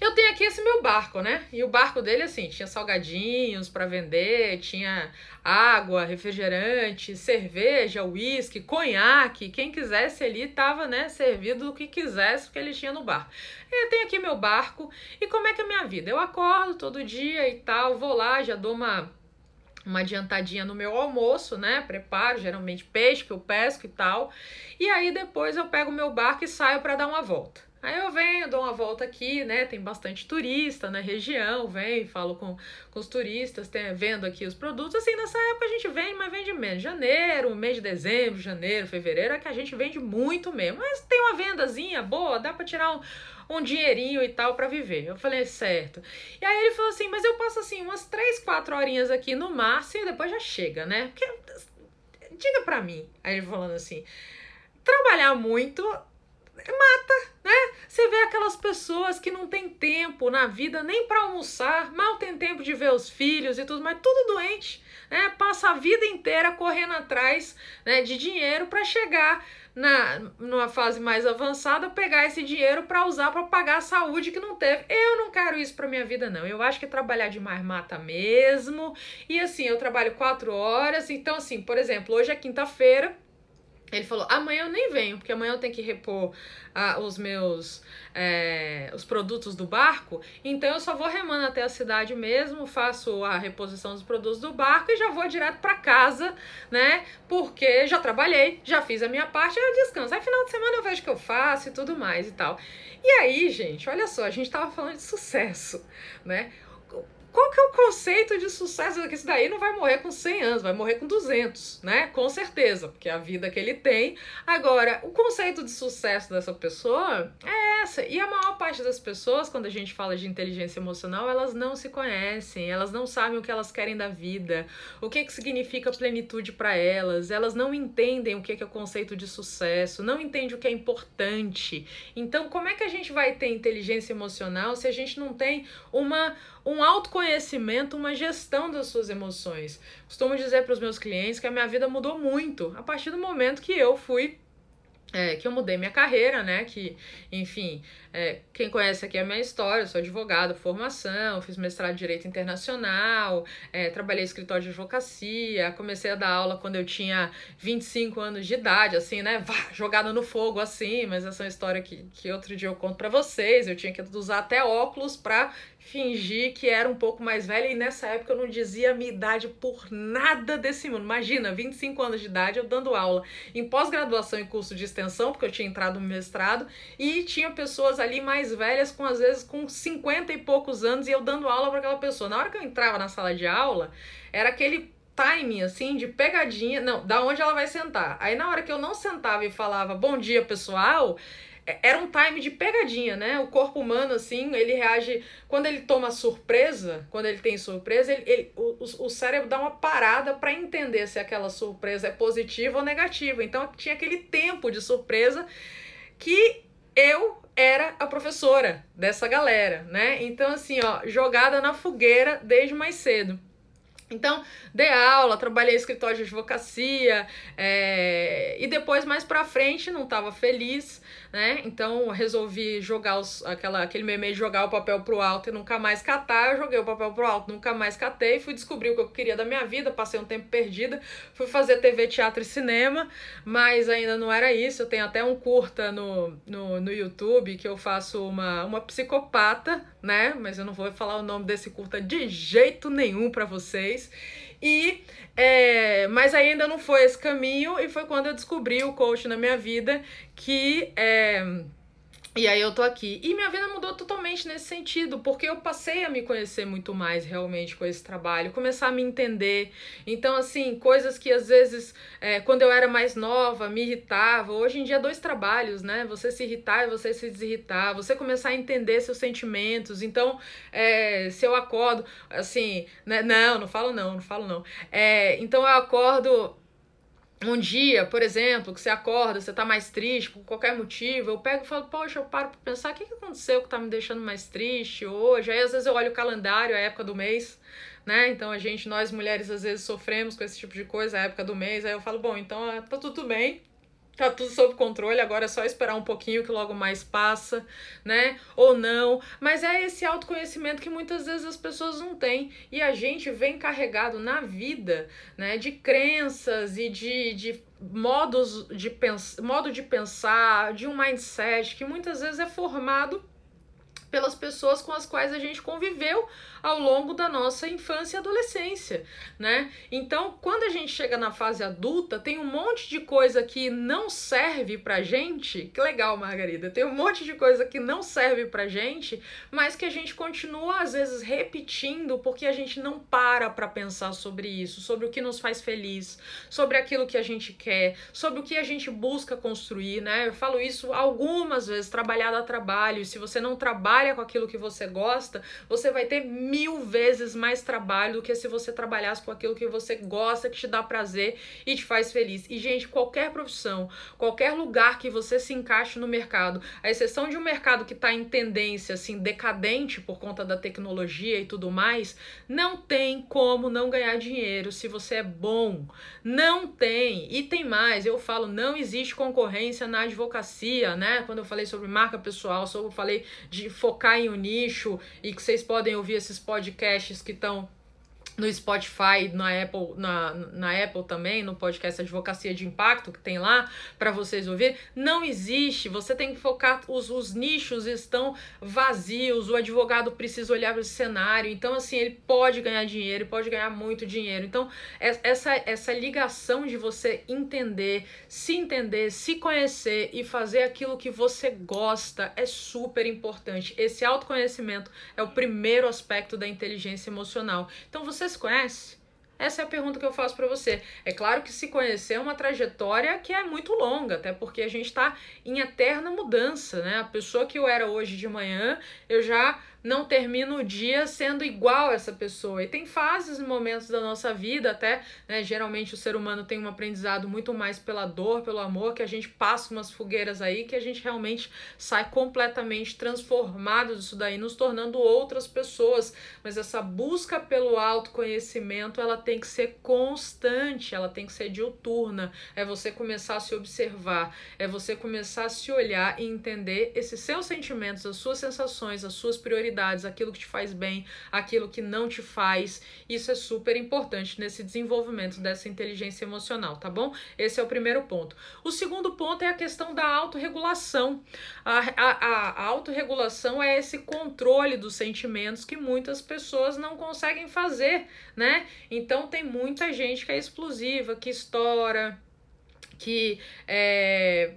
Eu tenho aqui esse meu barco, né? E o barco dele, assim, tinha salgadinhos para vender, tinha água, refrigerante, cerveja, uísque, conhaque. Quem quisesse ali tava, né, servido do que quisesse, porque ele tinha no bar. Eu tenho aqui meu barco. E como é que é a minha vida? Eu acordo todo dia e tal, vou lá, já dou uma uma adiantadinha no meu almoço, né? Preparo geralmente peixe que eu pesco e tal. E aí depois eu pego meu barco e saio para dar uma volta. Aí eu venho, dou uma volta aqui, né? Tem bastante turista na região, venho, falo com, com os turistas, tem, vendo aqui os produtos. Assim, nessa época a gente vende, mas vende menos. Janeiro, mês de dezembro, janeiro, fevereiro, é que a gente vende muito mesmo. Mas tem uma vendazinha boa, dá para tirar um, um dinheirinho e tal para viver. Eu falei, certo. E aí ele falou assim, mas eu passo assim umas três, quatro horinhas aqui no máximo e depois já chega, né? Porque, diga pra mim. Aí ele falando assim, trabalhar muito mata, né? Você vê aquelas pessoas que não tem tempo na vida nem para almoçar, mal tem tempo de ver os filhos e tudo, mas tudo doente, né? Passa a vida inteira correndo atrás, né, de dinheiro para chegar na numa fase mais avançada, pegar esse dinheiro para usar para pagar a saúde que não teve. Eu não quero isso para minha vida não. Eu acho que trabalhar demais mata mesmo. E assim, eu trabalho quatro horas, então assim, por exemplo, hoje é quinta-feira, ele falou: amanhã eu nem venho, porque amanhã eu tenho que repor ah, os meus é, os produtos do barco. Então eu só vou remando até a cidade mesmo, faço a reposição dos produtos do barco e já vou direto para casa, né? Porque já trabalhei, já fiz a minha parte, eu descanso. Aí final de semana eu vejo o que eu faço e tudo mais e tal. E aí, gente, olha só, a gente tava falando de sucesso, né? Qual que é o conceito de sucesso? Que isso daí não vai morrer com 100 anos, vai morrer com 200, né? Com certeza, porque é a vida que ele tem. Agora, o conceito de sucesso dessa pessoa é essa. E a maior parte das pessoas, quando a gente fala de inteligência emocional, elas não se conhecem, elas não sabem o que elas querem da vida, o que, que significa plenitude para elas, elas não entendem o que, que é o conceito de sucesso, não entendem o que é importante. Então, como é que a gente vai ter inteligência emocional se a gente não tem uma um autoconhecimento, uma gestão das suas emoções. Costumo dizer para os meus clientes que a minha vida mudou muito a partir do momento que eu fui é, que eu mudei minha carreira, né? Que, enfim, é, quem conhece aqui a minha história, eu sou advogado, formação, fiz mestrado em Direito Internacional, é, trabalhei em escritório de advocacia, comecei a dar aula quando eu tinha 25 anos de idade, assim, né? Vá, jogada no fogo, assim, mas essa é uma história que, que outro dia eu conto para vocês. Eu tinha que usar até óculos para fingir que era um pouco mais velha e nessa época eu não dizia a minha idade por nada desse mundo. Imagina, 25 anos de idade eu dando aula em pós-graduação e curso de extensão, porque eu tinha entrado no mestrado, e tinha pessoas ali mais velhas com às vezes com 50 e poucos anos e eu dando aula para aquela pessoa. Na hora que eu entrava na sala de aula, era aquele timing assim de pegadinha, não, da onde ela vai sentar. Aí na hora que eu não sentava e falava bom dia, pessoal, é, era um time de pegadinha, né? O corpo humano, assim, ele reage. Quando ele toma surpresa, quando ele tem surpresa, ele, ele o, o cérebro dá uma parada para entender se aquela surpresa é positiva ou negativa. Então tinha aquele tempo de surpresa que eu era a professora dessa galera, né? Então, assim, ó, jogada na fogueira desde mais cedo. Então, dei aula, trabalhei em escritório de advocacia, é, e depois, mais pra frente, não estava feliz, né? Então, resolvi jogar os, aquela, aquele meme de jogar o papel pro alto e nunca mais catar. Eu joguei o papel pro alto, nunca mais catei, fui descobrir o que eu queria da minha vida, passei um tempo perdida, fui fazer TV, teatro e cinema, mas ainda não era isso. Eu tenho até um curta no, no, no YouTube que eu faço uma, uma psicopata, né? Mas eu não vou falar o nome desse curta de jeito nenhum para vocês. E é, mas ainda não foi esse caminho, e foi quando eu descobri o coach na minha vida que é, e aí eu tô aqui. E minha vida mudou totalmente nesse sentido, porque eu passei a me conhecer muito mais realmente com esse trabalho, começar a me entender. Então, assim, coisas que às vezes, é, quando eu era mais nova, me irritava. Hoje em dia, dois trabalhos, né? Você se irritar e você se desirritar, você começar a entender seus sentimentos. Então, é, se eu acordo, assim, né? Não, não falo não, não falo não. É, então eu acordo um dia, por exemplo, que você acorda, você tá mais triste por qualquer motivo, eu pego e falo, poxa, eu paro pra pensar o que, que aconteceu que tá me deixando mais triste hoje. Aí às vezes eu olho o calendário, a época do mês, né? Então a gente, nós mulheres, às vezes sofremos com esse tipo de coisa, a época do mês. Aí eu falo, bom, então ah, tá tudo bem, tá tudo sob controle, agora é só esperar um pouquinho que logo mais passa, né? Ou não. Mas é esse autoconhecimento que muitas vezes as pessoas não têm. E a gente vem carregado na vida, né, de crenças e de, de modos de pens modo de pensar, de um mindset que muitas vezes é formado pelas pessoas com as quais a gente conviveu ao longo da nossa infância e adolescência, né? Então, quando a gente chega na fase adulta, tem um monte de coisa que não serve pra gente. Que legal, Margarida. Tem um monte de coisa que não serve pra gente, mas que a gente continua às vezes repetindo porque a gente não para para pensar sobre isso, sobre o que nos faz feliz, sobre aquilo que a gente quer, sobre o que a gente busca construir, né? Eu falo isso algumas vezes, trabalhar dá trabalho. Se você não trabalha com aquilo que você gosta, você vai ter mil vezes mais trabalho do que se você trabalhasse com aquilo que você gosta, que te dá prazer e te faz feliz. E, gente, qualquer profissão, qualquer lugar que você se encaixe no mercado, a exceção de um mercado que está em tendência, assim, decadente por conta da tecnologia e tudo mais, não tem como não ganhar dinheiro se você é bom. Não tem. E tem mais, eu falo, não existe concorrência na advocacia, né? Quando eu falei sobre marca pessoal, sobre eu falei de focar em um nicho e que vocês podem ouvir esses podcasts que estão no Spotify, na Apple, na, na Apple também, no podcast Advocacia de Impacto, que tem lá para vocês ouvir, não existe. Você tem que focar, os, os nichos estão vazios, o advogado precisa olhar para esse cenário. Então, assim, ele pode ganhar dinheiro, pode ganhar muito dinheiro. Então, essa, essa ligação de você entender, se entender, se conhecer e fazer aquilo que você gosta é super importante. Esse autoconhecimento é o primeiro aspecto da inteligência emocional. Então, você você se conhece? Essa é a pergunta que eu faço para você. É claro que se conhecer é uma trajetória que é muito longa, até porque a gente está em eterna mudança, né? A pessoa que eu era hoje de manhã, eu já não termina o dia sendo igual a essa pessoa. E tem fases e momentos da nossa vida, até, né, geralmente o ser humano tem um aprendizado muito mais pela dor, pelo amor, que a gente passa umas fogueiras aí, que a gente realmente sai completamente transformado disso daí, nos tornando outras pessoas. Mas essa busca pelo autoconhecimento, ela tem que ser constante, ela tem que ser diuturna. É você começar a se observar, é você começar a se olhar e entender esses seus sentimentos, as suas sensações, as suas prioridades prioridades, aquilo que te faz bem, aquilo que não te faz. Isso é super importante nesse desenvolvimento dessa inteligência emocional, tá bom? Esse é o primeiro ponto. O segundo ponto é a questão da autorregulação. A, a, a autorregulação é esse controle dos sentimentos que muitas pessoas não conseguem fazer, né? Então tem muita gente que é explosiva, que estoura, que é,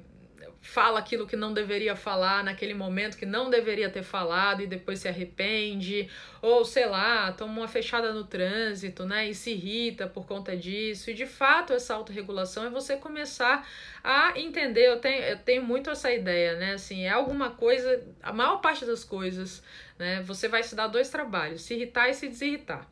fala aquilo que não deveria falar naquele momento que não deveria ter falado e depois se arrepende, ou sei lá, toma uma fechada no trânsito, né, e se irrita por conta disso. E de fato, essa autorregulação é você começar a entender. Eu tenho, eu tenho muito essa ideia, né, assim, é alguma coisa, a maior parte das coisas, né, você vai se dar dois trabalhos, se irritar e se desirritar.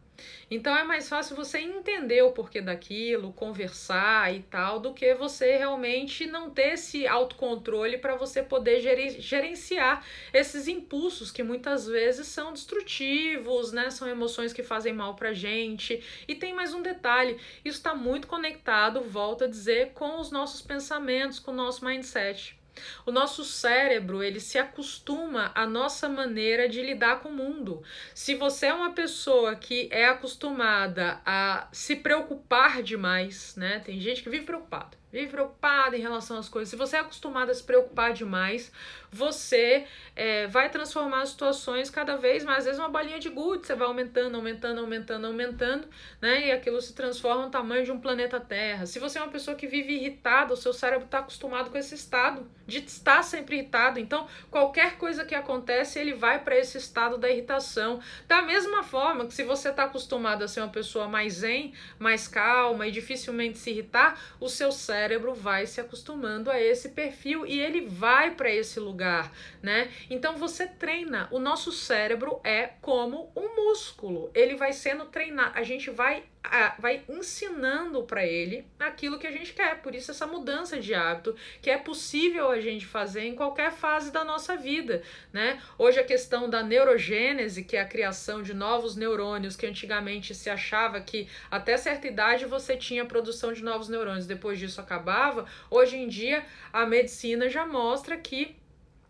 Então é mais fácil você entender o porquê daquilo, conversar e tal, do que você realmente não ter esse autocontrole para você poder gerenciar esses impulsos que muitas vezes são destrutivos, né? São emoções que fazem mal pra gente. E tem mais um detalhe: isso está muito conectado, volto a dizer, com os nossos pensamentos, com o nosso mindset. O nosso cérebro, ele se acostuma à nossa maneira de lidar com o mundo. Se você é uma pessoa que é acostumada a se preocupar demais, né? Tem gente que vive preocupado vive preocupado em relação às coisas. Se você é acostumado a se preocupar demais, você é, vai transformar as situações cada vez mais, às vezes uma bolinha de gude, você vai aumentando, aumentando, aumentando, aumentando, né? E aquilo se transforma no tamanho de um planeta Terra. Se você é uma pessoa que vive irritada, o seu cérebro está acostumado com esse estado de estar sempre irritado. Então, qualquer coisa que acontece, ele vai para esse estado da irritação. Da mesma forma que se você está acostumado a ser uma pessoa mais zen, mais calma e dificilmente se irritar, o seu cérebro vai se acostumando a esse perfil e ele vai para esse lugar, né? Então você treina. O nosso cérebro é como um músculo. Ele vai sendo treinado. A gente vai vai ensinando para ele aquilo que a gente quer. Por isso essa mudança de hábito que é possível a gente fazer em qualquer fase da nossa vida, né? Hoje a questão da neurogênese, que é a criação de novos neurônios, que antigamente se achava que até certa idade você tinha produção de novos neurônios, depois disso acabava. Hoje em dia a medicina já mostra que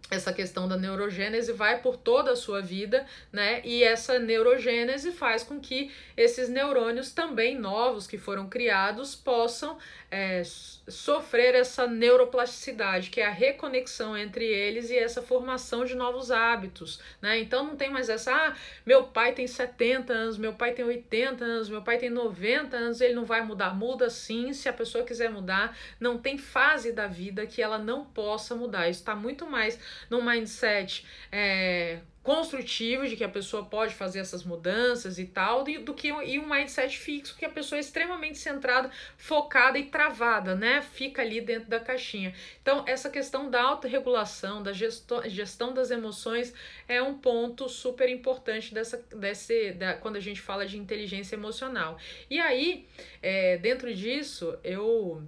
essa questão da neurogênese vai por toda a sua vida, né? E essa neurogênese faz com que esses neurônios também novos que foram criados possam é, sofrer essa neuroplasticidade, que é a reconexão entre eles e essa formação de novos hábitos, né? Então não tem mais essa, ah, meu pai tem 70 anos, meu pai tem 80 anos, meu pai tem 90 anos, ele não vai mudar. Muda sim, se a pessoa quiser mudar. Não tem fase da vida que ela não possa mudar. Isso está muito mais no mindset é, construtivo de que a pessoa pode fazer essas mudanças e tal, do que e um mindset fixo que a pessoa é extremamente centrada, focada e travada, né? Fica ali dentro da caixinha. Então, essa questão da autorregulação, da gestão, gestão das emoções é um ponto super importante dessa, desse, da, quando a gente fala de inteligência emocional. E aí, é, dentro disso, eu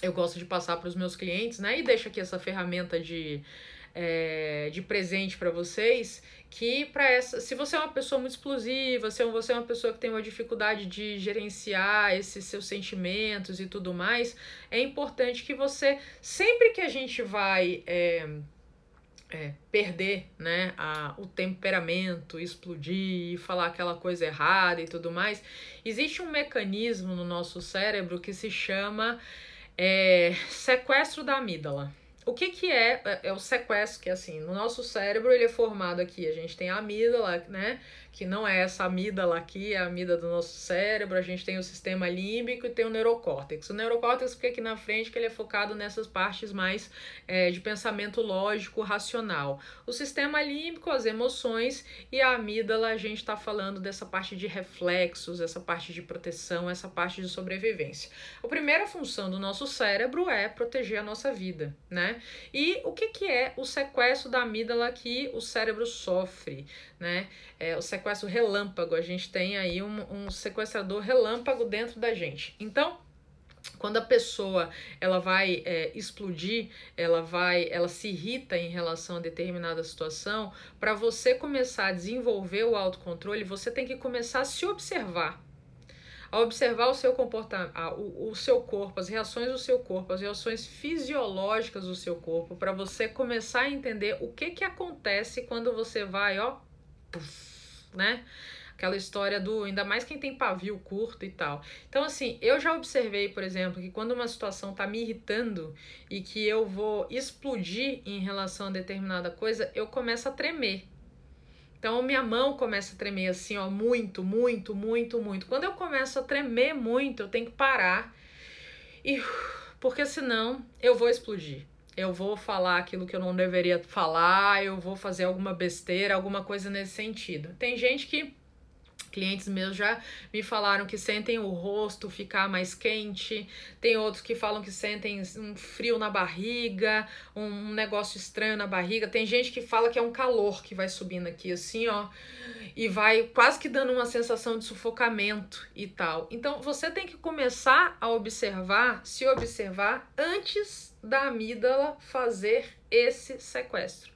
eu gosto de passar para os meus clientes, né? E deixo aqui essa ferramenta de é, de presente para vocês que para essa se você é uma pessoa muito explosiva se você é uma pessoa que tem uma dificuldade de gerenciar esses seus sentimentos e tudo mais é importante que você sempre que a gente vai é, é, perder né, a, o temperamento, explodir, falar aquela coisa errada e tudo mais, existe um mecanismo no nosso cérebro que se chama é, sequestro da amígdala. O que que é, é, é o sequestro, que é assim, no nosso cérebro ele é formado aqui, a gente tem a amígdala, né, que não é essa amígdala aqui, é a amígdala do nosso cérebro, a gente tem o sistema límbico e tem o neurocórtex. O neurocórtex fica aqui na frente, que ele é focado nessas partes mais é, de pensamento lógico, racional. O sistema límbico, as emoções, e a amígdala, a gente está falando dessa parte de reflexos, essa parte de proteção, essa parte de sobrevivência. A primeira função do nosso cérebro é proteger a nossa vida, né? E o que, que é o sequestro da amígdala que o cérebro sofre, né? É o sequestro relâmpago. A gente tem aí um, um sequestrador relâmpago dentro da gente. Então, quando a pessoa ela vai é, explodir, ela vai, ela se irrita em relação a determinada situação, para você começar a desenvolver o autocontrole, você tem que começar a se observar. A observar o seu comportamento, o, o seu corpo, as reações do seu corpo, as reações fisiológicas do seu corpo, para você começar a entender o que que acontece quando você vai, ó, puff, né? Aquela história do ainda mais quem tem pavio curto e tal. Então, assim, eu já observei, por exemplo, que quando uma situação tá me irritando e que eu vou explodir em relação a determinada coisa, eu começo a tremer. Então, minha mão começa a tremer assim, ó, muito, muito, muito, muito. Quando eu começo a tremer muito, eu tenho que parar e porque senão eu vou explodir eu vou falar aquilo que eu não deveria falar, eu vou fazer alguma besteira, alguma coisa nesse sentido. Tem gente que clientes meus já me falaram que sentem o rosto ficar mais quente, tem outros que falam que sentem um frio na barriga, um negócio estranho na barriga, tem gente que fala que é um calor que vai subindo aqui assim, ó, e vai quase que dando uma sensação de sufocamento e tal. Então você tem que começar a observar, se observar antes da amígdala fazer esse sequestro.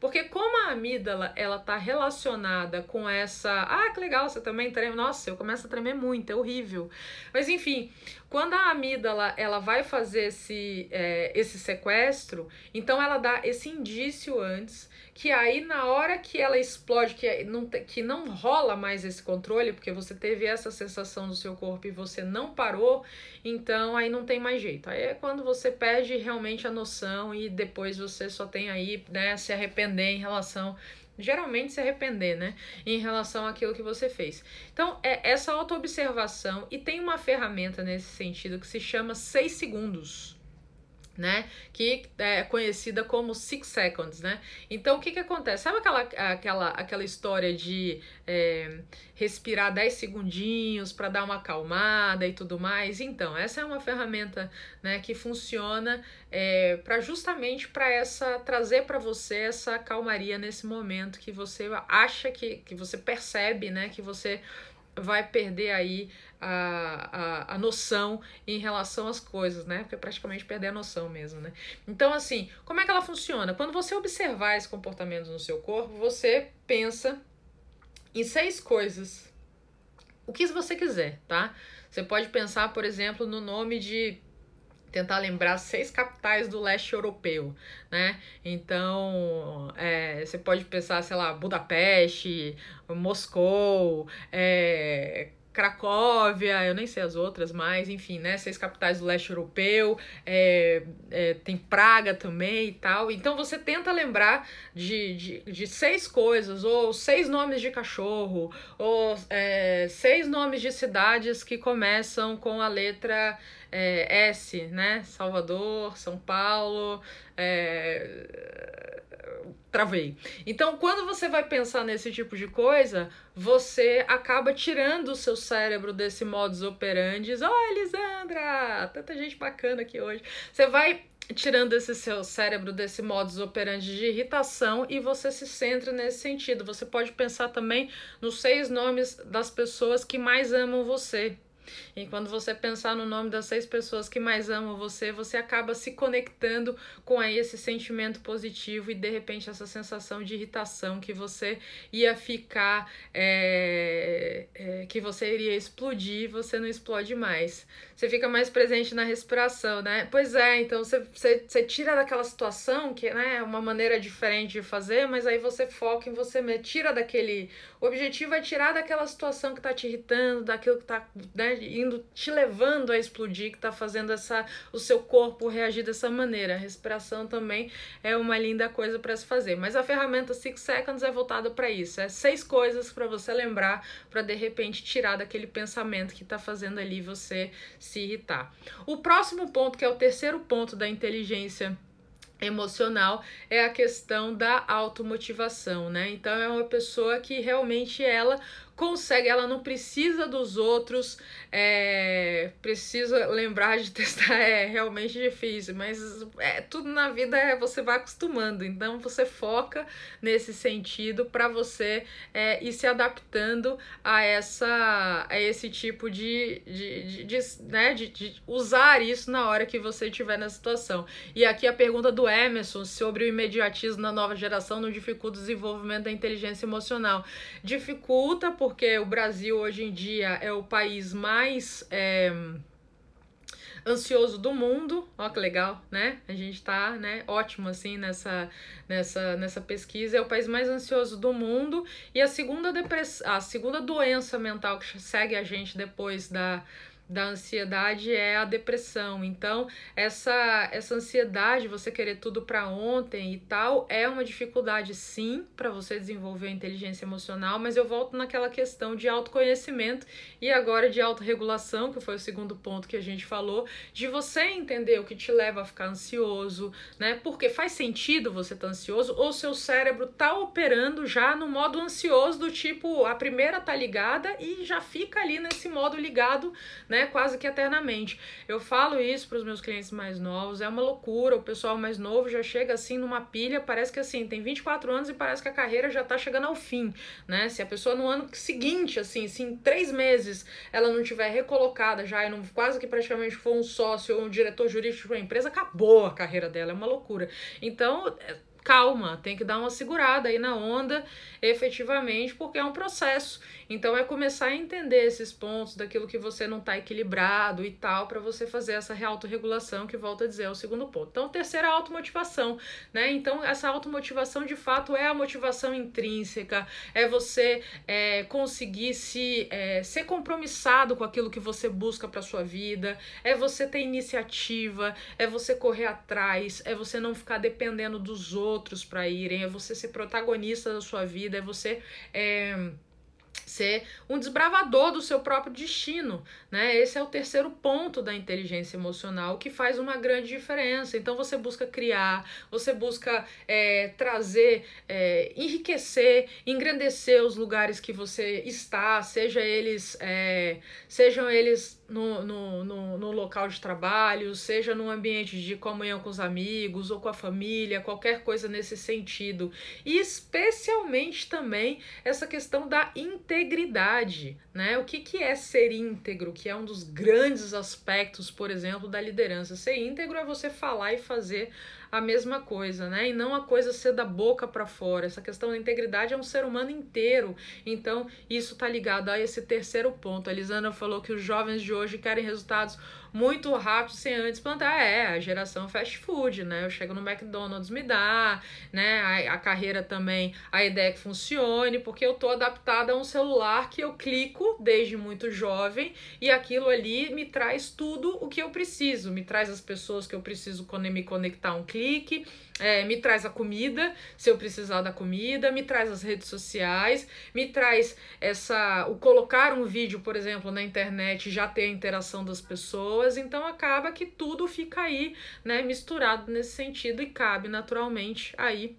Porque como a amígdala, ela tá relacionada com essa, ah, que legal, você também treme. Nossa, eu começo a tremer muito, é horrível. Mas enfim, quando a amígdala, ela vai fazer esse, é, esse sequestro, então ela dá esse indício antes que aí na hora que ela explode, que não, que não rola mais esse controle, porque você teve essa sensação do seu corpo e você não parou, então aí não tem mais jeito. Aí é quando você perde realmente a noção e depois você só tem aí, né, se arrepender em relação geralmente se arrepender, né, em relação àquilo que você fez. Então, é essa autoobservação e tem uma ferramenta nesse sentido que se chama 6 segundos né? Que é conhecida como Six Seconds, né? Então o que que acontece? Sabe aquela, aquela, aquela história de é, respirar 10 segundinhos para dar uma acalmada e tudo mais? Então, essa é uma ferramenta né, que funciona é, para justamente para essa trazer para você essa calmaria nesse momento que você acha que, que você percebe, né? Que você vai perder aí a, a, a noção em relação às coisas, né? Porque é praticamente perder a noção mesmo, né? Então, assim, como é que ela funciona? Quando você observar esse comportamento no seu corpo, você pensa em seis coisas. O que você quiser, tá? Você pode pensar, por exemplo, no nome de tentar lembrar seis capitais do leste europeu, né? Então, é, você pode pensar, sei lá, Budapeste, Moscou, é, Cracóvia, eu nem sei as outras, mas enfim, né? Seis capitais do leste europeu, é, é, tem Praga também e tal. Então você tenta lembrar de, de, de seis coisas, ou seis nomes de cachorro, ou é, seis nomes de cidades que começam com a letra é, S, né? Salvador, São Paulo, é, travei. Então, quando você vai pensar nesse tipo de coisa, você acaba tirando o seu cérebro desse modus operandi. Oh, Elisandra! Tanta gente bacana aqui hoje. Você vai tirando esse seu cérebro desse modus operandi de irritação e você se centra nesse sentido. Você pode pensar também nos seis nomes das pessoas que mais amam você. E quando você pensar no nome das seis pessoas que mais amam você, você acaba se conectando com aí esse sentimento positivo e de repente essa sensação de irritação que você ia ficar, é, é, que você iria explodir, você não explode mais. Você fica mais presente na respiração, né? Pois é, então você, você, você tira daquela situação que né, é uma maneira diferente de fazer, mas aí você foca em você mesmo, tira daquele. O objetivo é tirar daquela situação que tá te irritando, daquilo que tá né, indo te levando a explodir, que está fazendo essa, o seu corpo reagir dessa maneira. A respiração também é uma linda coisa para se fazer. Mas a ferramenta Six Seconds é voltada para isso. É seis coisas para você lembrar, para de repente tirar daquele pensamento que está fazendo ali você se irritar. O próximo ponto, que é o terceiro ponto da inteligência emocional é a questão da automotivação, né? Então é uma pessoa que realmente ela consegue, ela não precisa dos outros, é, precisa lembrar de testar, é realmente difícil, mas é, tudo na vida é você vai acostumando, então você foca nesse sentido para você é, ir se adaptando a essa a esse tipo de, de, de, de né, de, de usar isso na hora que você estiver na situação. E aqui a pergunta do Emerson sobre o imediatismo na nova geração não dificulta o desenvolvimento da inteligência emocional. Dificulta por porque o Brasil hoje em dia é o país mais é, ansioso do mundo. Ó que legal, né? A gente tá, né, ótimo assim nessa nessa nessa pesquisa. É o país mais ansioso do mundo e a segunda depress... a segunda doença mental que segue a gente depois da da ansiedade é a depressão. Então, essa essa ansiedade, você querer tudo para ontem e tal, é uma dificuldade sim para você desenvolver a inteligência emocional, mas eu volto naquela questão de autoconhecimento e agora de autorregulação, que foi o segundo ponto que a gente falou, de você entender o que te leva a ficar ansioso, né? Porque faz sentido você estar tá ansioso ou seu cérebro tá operando já no modo ansioso do tipo, a primeira tá ligada e já fica ali nesse modo ligado, né? Né? Quase que eternamente. Eu falo isso para os meus clientes mais novos, é uma loucura. O pessoal mais novo já chega assim numa pilha, parece que assim, tem 24 anos e parece que a carreira já tá chegando ao fim, né? Se a pessoa no ano seguinte, assim, se em três meses ela não tiver recolocada já e não quase que praticamente for um sócio ou um diretor jurídico de uma empresa, acabou a carreira dela, é uma loucura. Então, é, calma, tem que dar uma segurada aí na onda, efetivamente, porque é um processo. Então é começar a entender esses pontos daquilo que você não está equilibrado e tal, para você fazer essa autorregulação que volta a dizer é o segundo ponto. Então, terceira automotivação, né? Então, essa automotivação de fato é a motivação intrínseca, é você é, conseguir se é, ser compromissado com aquilo que você busca para sua vida, é você ter iniciativa, é você correr atrás, é você não ficar dependendo dos outros para irem, é você ser protagonista da sua vida, é você. É, ser um desbravador do seu próprio destino, né? Esse é o terceiro ponto da inteligência emocional que faz uma grande diferença. Então você busca criar, você busca é, trazer, é, enriquecer, engrandecer os lugares que você está, seja eles, é, sejam eles no, no, no, no, local de trabalho, seja no ambiente de comunhão com os amigos ou com a família, qualquer coisa nesse sentido. E especialmente também essa questão da integração integridade, né? O que, que é ser íntegro, que é um dos grandes aspectos, por exemplo, da liderança. Ser íntegro é você falar e fazer a mesma coisa, né? E não a coisa ser da boca para fora. Essa questão da integridade é um ser humano inteiro. Então, isso tá ligado a esse terceiro ponto. A Elisana falou que os jovens de hoje querem resultados muito rápido sem antes plantar. É, a geração fast food, né? Eu chego no McDonald's, me dá, né? A, a carreira também, a ideia que funcione, porque eu tô adaptada a um celular que eu clico desde muito jovem e aquilo ali me traz tudo o que eu preciso, me traz as pessoas que eu preciso me conectar um clique é, me traz a comida, se eu precisar da comida, me traz as redes sociais, me traz essa o colocar um vídeo, por exemplo, na internet, já ter a interação das pessoas, então acaba que tudo fica aí, né, misturado nesse sentido e cabe naturalmente aí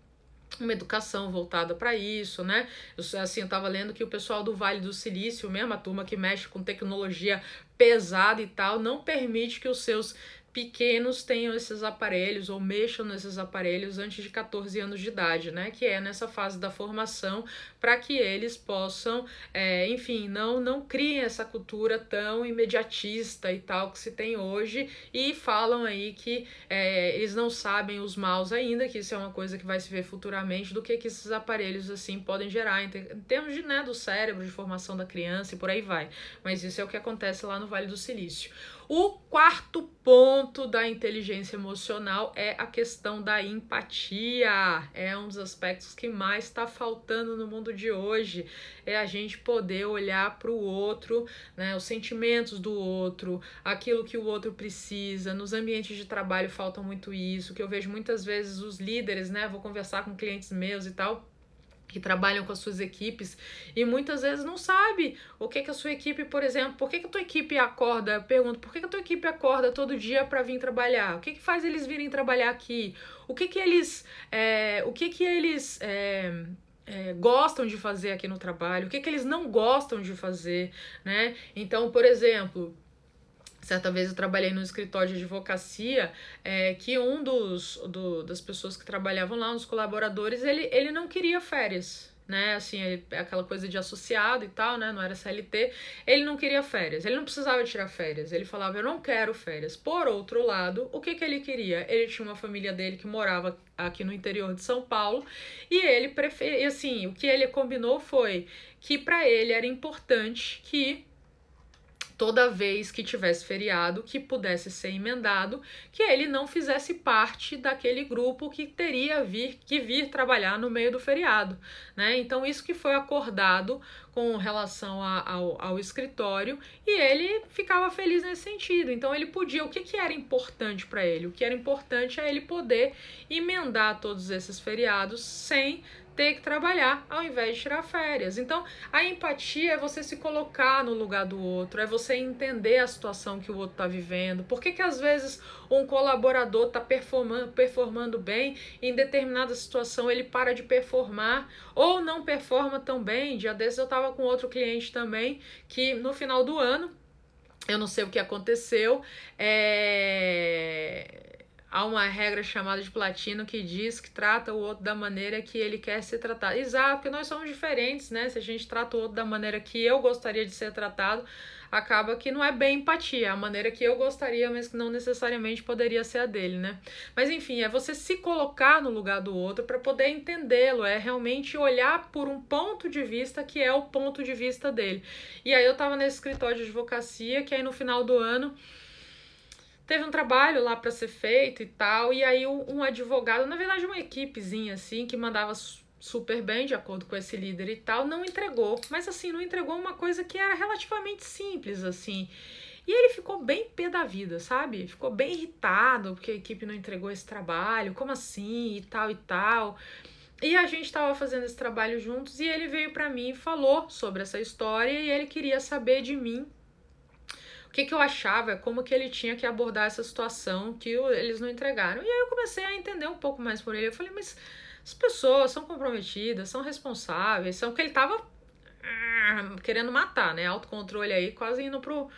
uma educação voltada para isso, né? Eu, assim, eu tava lendo que o pessoal do Vale do Silício, mesmo a turma que mexe com tecnologia pesada e tal, não permite que os seus pequenos tenham esses aparelhos ou mexam nesses aparelhos antes de 14 anos de idade, né? Que é nessa fase da formação, para que eles possam, é, enfim, não, não criem essa cultura tão imediatista e tal que se tem hoje e falam aí que é, eles não sabem os maus ainda, que isso é uma coisa que vai se ver futuramente, do que, que esses aparelhos assim podem gerar em, termos de, né, do cérebro, de formação da criança e por aí vai. Mas isso é o que acontece lá no Vale do Silício. O quarto ponto da inteligência emocional é a questão da empatia. É um dos aspectos que mais está faltando no mundo de hoje. É a gente poder olhar para o outro, né, os sentimentos do outro, aquilo que o outro precisa. Nos ambientes de trabalho falta muito isso, que eu vejo muitas vezes os líderes, né? Vou conversar com clientes meus e tal que trabalham com as suas equipes e muitas vezes não sabe o que que a sua equipe, por exemplo, por que que a tua equipe acorda, eu pergunto, por que que a tua equipe acorda todo dia para vir trabalhar? O que que faz eles virem trabalhar aqui? O que que eles, é, o que que eles é, é, gostam de fazer aqui no trabalho? O que que eles não gostam de fazer, né? Então, por exemplo, Certa vez eu trabalhei no escritório de advocacia é, que um dos do, das pessoas que trabalhavam lá, um dos colaboradores, ele, ele não queria férias né? Assim, aquela coisa de associado e tal, né? Não era CLT. Ele não queria férias, ele não precisava tirar férias. Ele falava, eu não quero férias. Por outro lado, o que, que ele queria? Ele tinha uma família dele que morava aqui no interior de São Paulo e ele preferia, assim, o que ele combinou foi que para ele era importante que toda vez que tivesse feriado que pudesse ser emendado, que ele não fizesse parte daquele grupo que teria vir, que vir trabalhar no meio do feriado. Né? Então, isso que foi acordado com relação a, ao, ao escritório e ele ficava feliz nesse sentido. Então, ele podia. O que, que era importante para ele? O que era importante é ele poder emendar todos esses feriados sem ter que trabalhar ao invés de tirar férias. Então, a empatia é você se colocar no lugar do outro, é você entender a situação que o outro está vivendo. Por que, que às vezes um colaborador está performando, performando bem e em determinada situação ele para de performar ou não performa tão bem? Dia desses eu estava com outro cliente também que no final do ano, eu não sei o que aconteceu, é há uma regra chamada de platino que diz que trata o outro da maneira que ele quer ser tratado. Exato, porque nós somos diferentes, né? Se a gente trata o outro da maneira que eu gostaria de ser tratado, acaba que não é bem empatia, é a maneira que eu gostaria, mas que não necessariamente poderia ser a dele, né? Mas enfim, é você se colocar no lugar do outro para poder entendê-lo, é realmente olhar por um ponto de vista que é o ponto de vista dele. E aí eu tava nesse escritório de advocacia, que aí no final do ano teve um trabalho lá para ser feito e tal, e aí um advogado, na verdade uma equipezinha assim, que mandava super bem de acordo com esse líder e tal, não entregou. Mas assim, não entregou uma coisa que era relativamente simples assim. E ele ficou bem pé da vida, sabe? Ficou bem irritado porque a equipe não entregou esse trabalho, como assim e tal e tal. E a gente estava fazendo esse trabalho juntos e ele veio para mim e falou sobre essa história e ele queria saber de mim o que, que eu achava, como que ele tinha que abordar essa situação que eles não entregaram. E aí eu comecei a entender um pouco mais por ele. Eu falei, mas as pessoas são comprometidas, são responsáveis, são que ele tava ah, querendo matar, né? Autocontrole aí, quase indo pro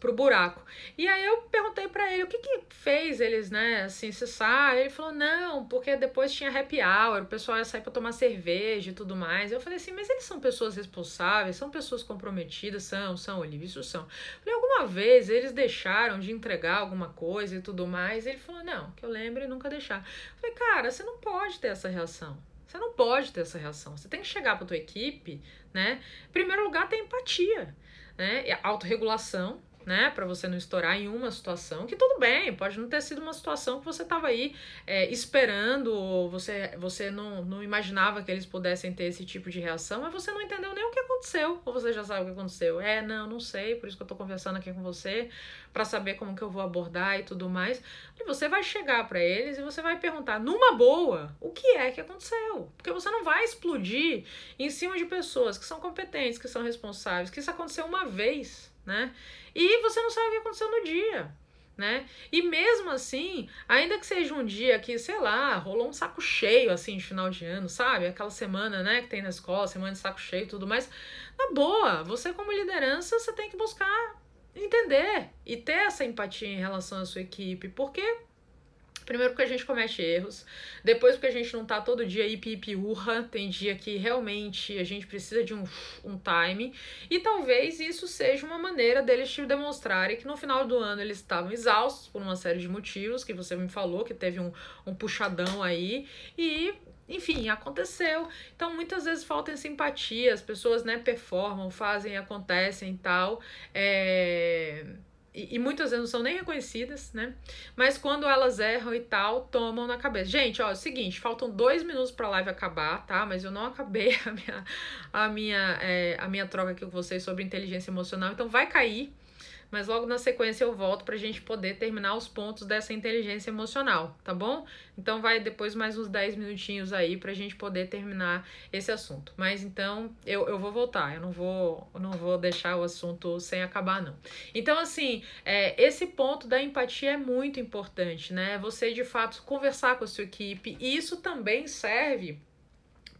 pro buraco. E aí eu perguntei para ele o que que fez eles, né, assim, cessar. Ele falou: "Não, porque depois tinha happy hour, o pessoal ia sair para tomar cerveja e tudo mais". Eu falei assim: "Mas eles são pessoas responsáveis, são pessoas comprometidas, são, são, Olivia, isso são". Eu falei: "Alguma vez eles deixaram de entregar alguma coisa e tudo mais?". Ele falou: "Não, que eu lembre, nunca deixar". Eu falei: "Cara, você não pode ter essa reação". Você não pode ter essa reação. Você tem que chegar para tua equipe, né? Em primeiro lugar, ter empatia, né? E autorregulação, né, para você não estourar em uma situação, que tudo bem, pode não ter sido uma situação que você estava aí é, esperando, ou você, você não, não imaginava que eles pudessem ter esse tipo de reação, mas você não entendeu nem o que aconteceu, ou você já sabe o que aconteceu. É, não, não sei, por isso que eu tô conversando aqui com você, para saber como que eu vou abordar e tudo mais. E você vai chegar para eles e você vai perguntar, numa boa, o que é que aconteceu? Porque você não vai explodir em cima de pessoas que são competentes, que são responsáveis, que isso aconteceu uma vez, né? E você não sabe o que aconteceu no dia. Né? E mesmo assim, ainda que seja um dia que, sei lá, rolou um saco cheio assim de final de ano, sabe? Aquela semana, né, que tem na escola, semana de saco cheio e tudo mais. Na boa, você como liderança, você tem que buscar entender e ter essa empatia em relação à sua equipe, porque Primeiro porque a gente comete erros, depois porque a gente não tá todo dia ipi ipi urra, tem dia que realmente a gente precisa de um, um time, e talvez isso seja uma maneira deles te demonstrarem que no final do ano eles estavam exaustos por uma série de motivos, que você me falou, que teve um, um puxadão aí, e enfim, aconteceu. Então, muitas vezes falta simpatia, as pessoas, né, performam, fazem, acontecem e tal. É e, e, muitas vezes não são nem reconhecidas, né? Mas quando elas erram e tal, tomam na cabeça. Gente, ó, é o seguinte, faltam dois minutos pra live acabar, tá? Mas eu não acabei a minha, a minha, é, a minha troca aqui com vocês sobre inteligência emocional, então vai cair mas logo na sequência eu volto para a gente poder terminar os pontos dessa inteligência emocional, tá bom? Então vai depois mais uns 10 minutinhos aí para a gente poder terminar esse assunto. Mas então eu, eu vou voltar, eu não vou, não vou deixar o assunto sem acabar, não. Então, assim, é, esse ponto da empatia é muito importante, né? Você de fato conversar com a sua equipe, e isso também serve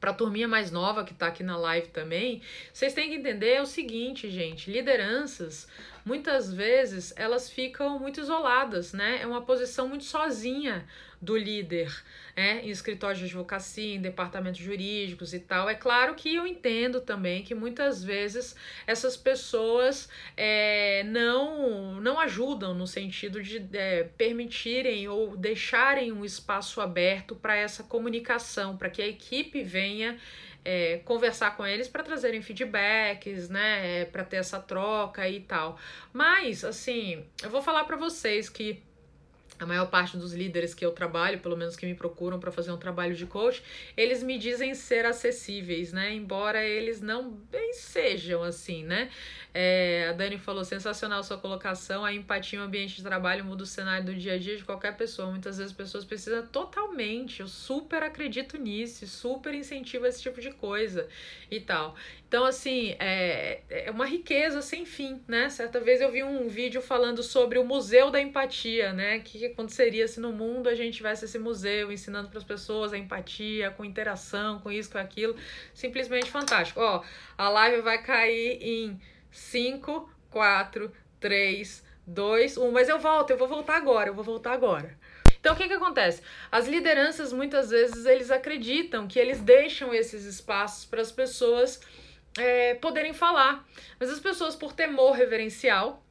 para a turminha mais nova que está aqui na live também, vocês têm que entender o seguinte, gente: lideranças muitas vezes elas ficam muito isoladas, né? É uma posição muito sozinha do líder, né? Em escritórios de advocacia, em departamentos jurídicos e tal. É claro que eu entendo também que muitas vezes essas pessoas é, não, não ajudam no sentido de é, permitirem ou deixarem um espaço aberto para essa comunicação, para que a equipe venha é, conversar com eles para trazerem feedbacks, né, para ter essa troca e tal. Mas, assim, eu vou falar para vocês que a maior parte dos líderes que eu trabalho, pelo menos que me procuram para fazer um trabalho de coach, eles me dizem ser acessíveis, né? Embora eles não bem sejam assim, né? É, a Dani falou: sensacional sua colocação. A empatia em um ambiente de trabalho muda o cenário do dia a dia de qualquer pessoa. Muitas vezes as pessoas precisam totalmente. Eu super acredito nisso, super incentivo esse tipo de coisa e tal. Então, assim, é, é uma riqueza sem fim, né? Certa vez eu vi um vídeo falando sobre o Museu da Empatia, né? O que aconteceria se no mundo a gente tivesse esse museu ensinando para as pessoas a empatia, com interação, com isso, com aquilo. Simplesmente fantástico. Ó, a live vai cair em 5, 4, 3, 2, 1. Mas eu volto, eu vou voltar agora, eu vou voltar agora. Então o que que acontece? As lideranças muitas vezes eles acreditam que eles deixam esses espaços para as pessoas é, poderem falar, mas as pessoas por temor reverencial,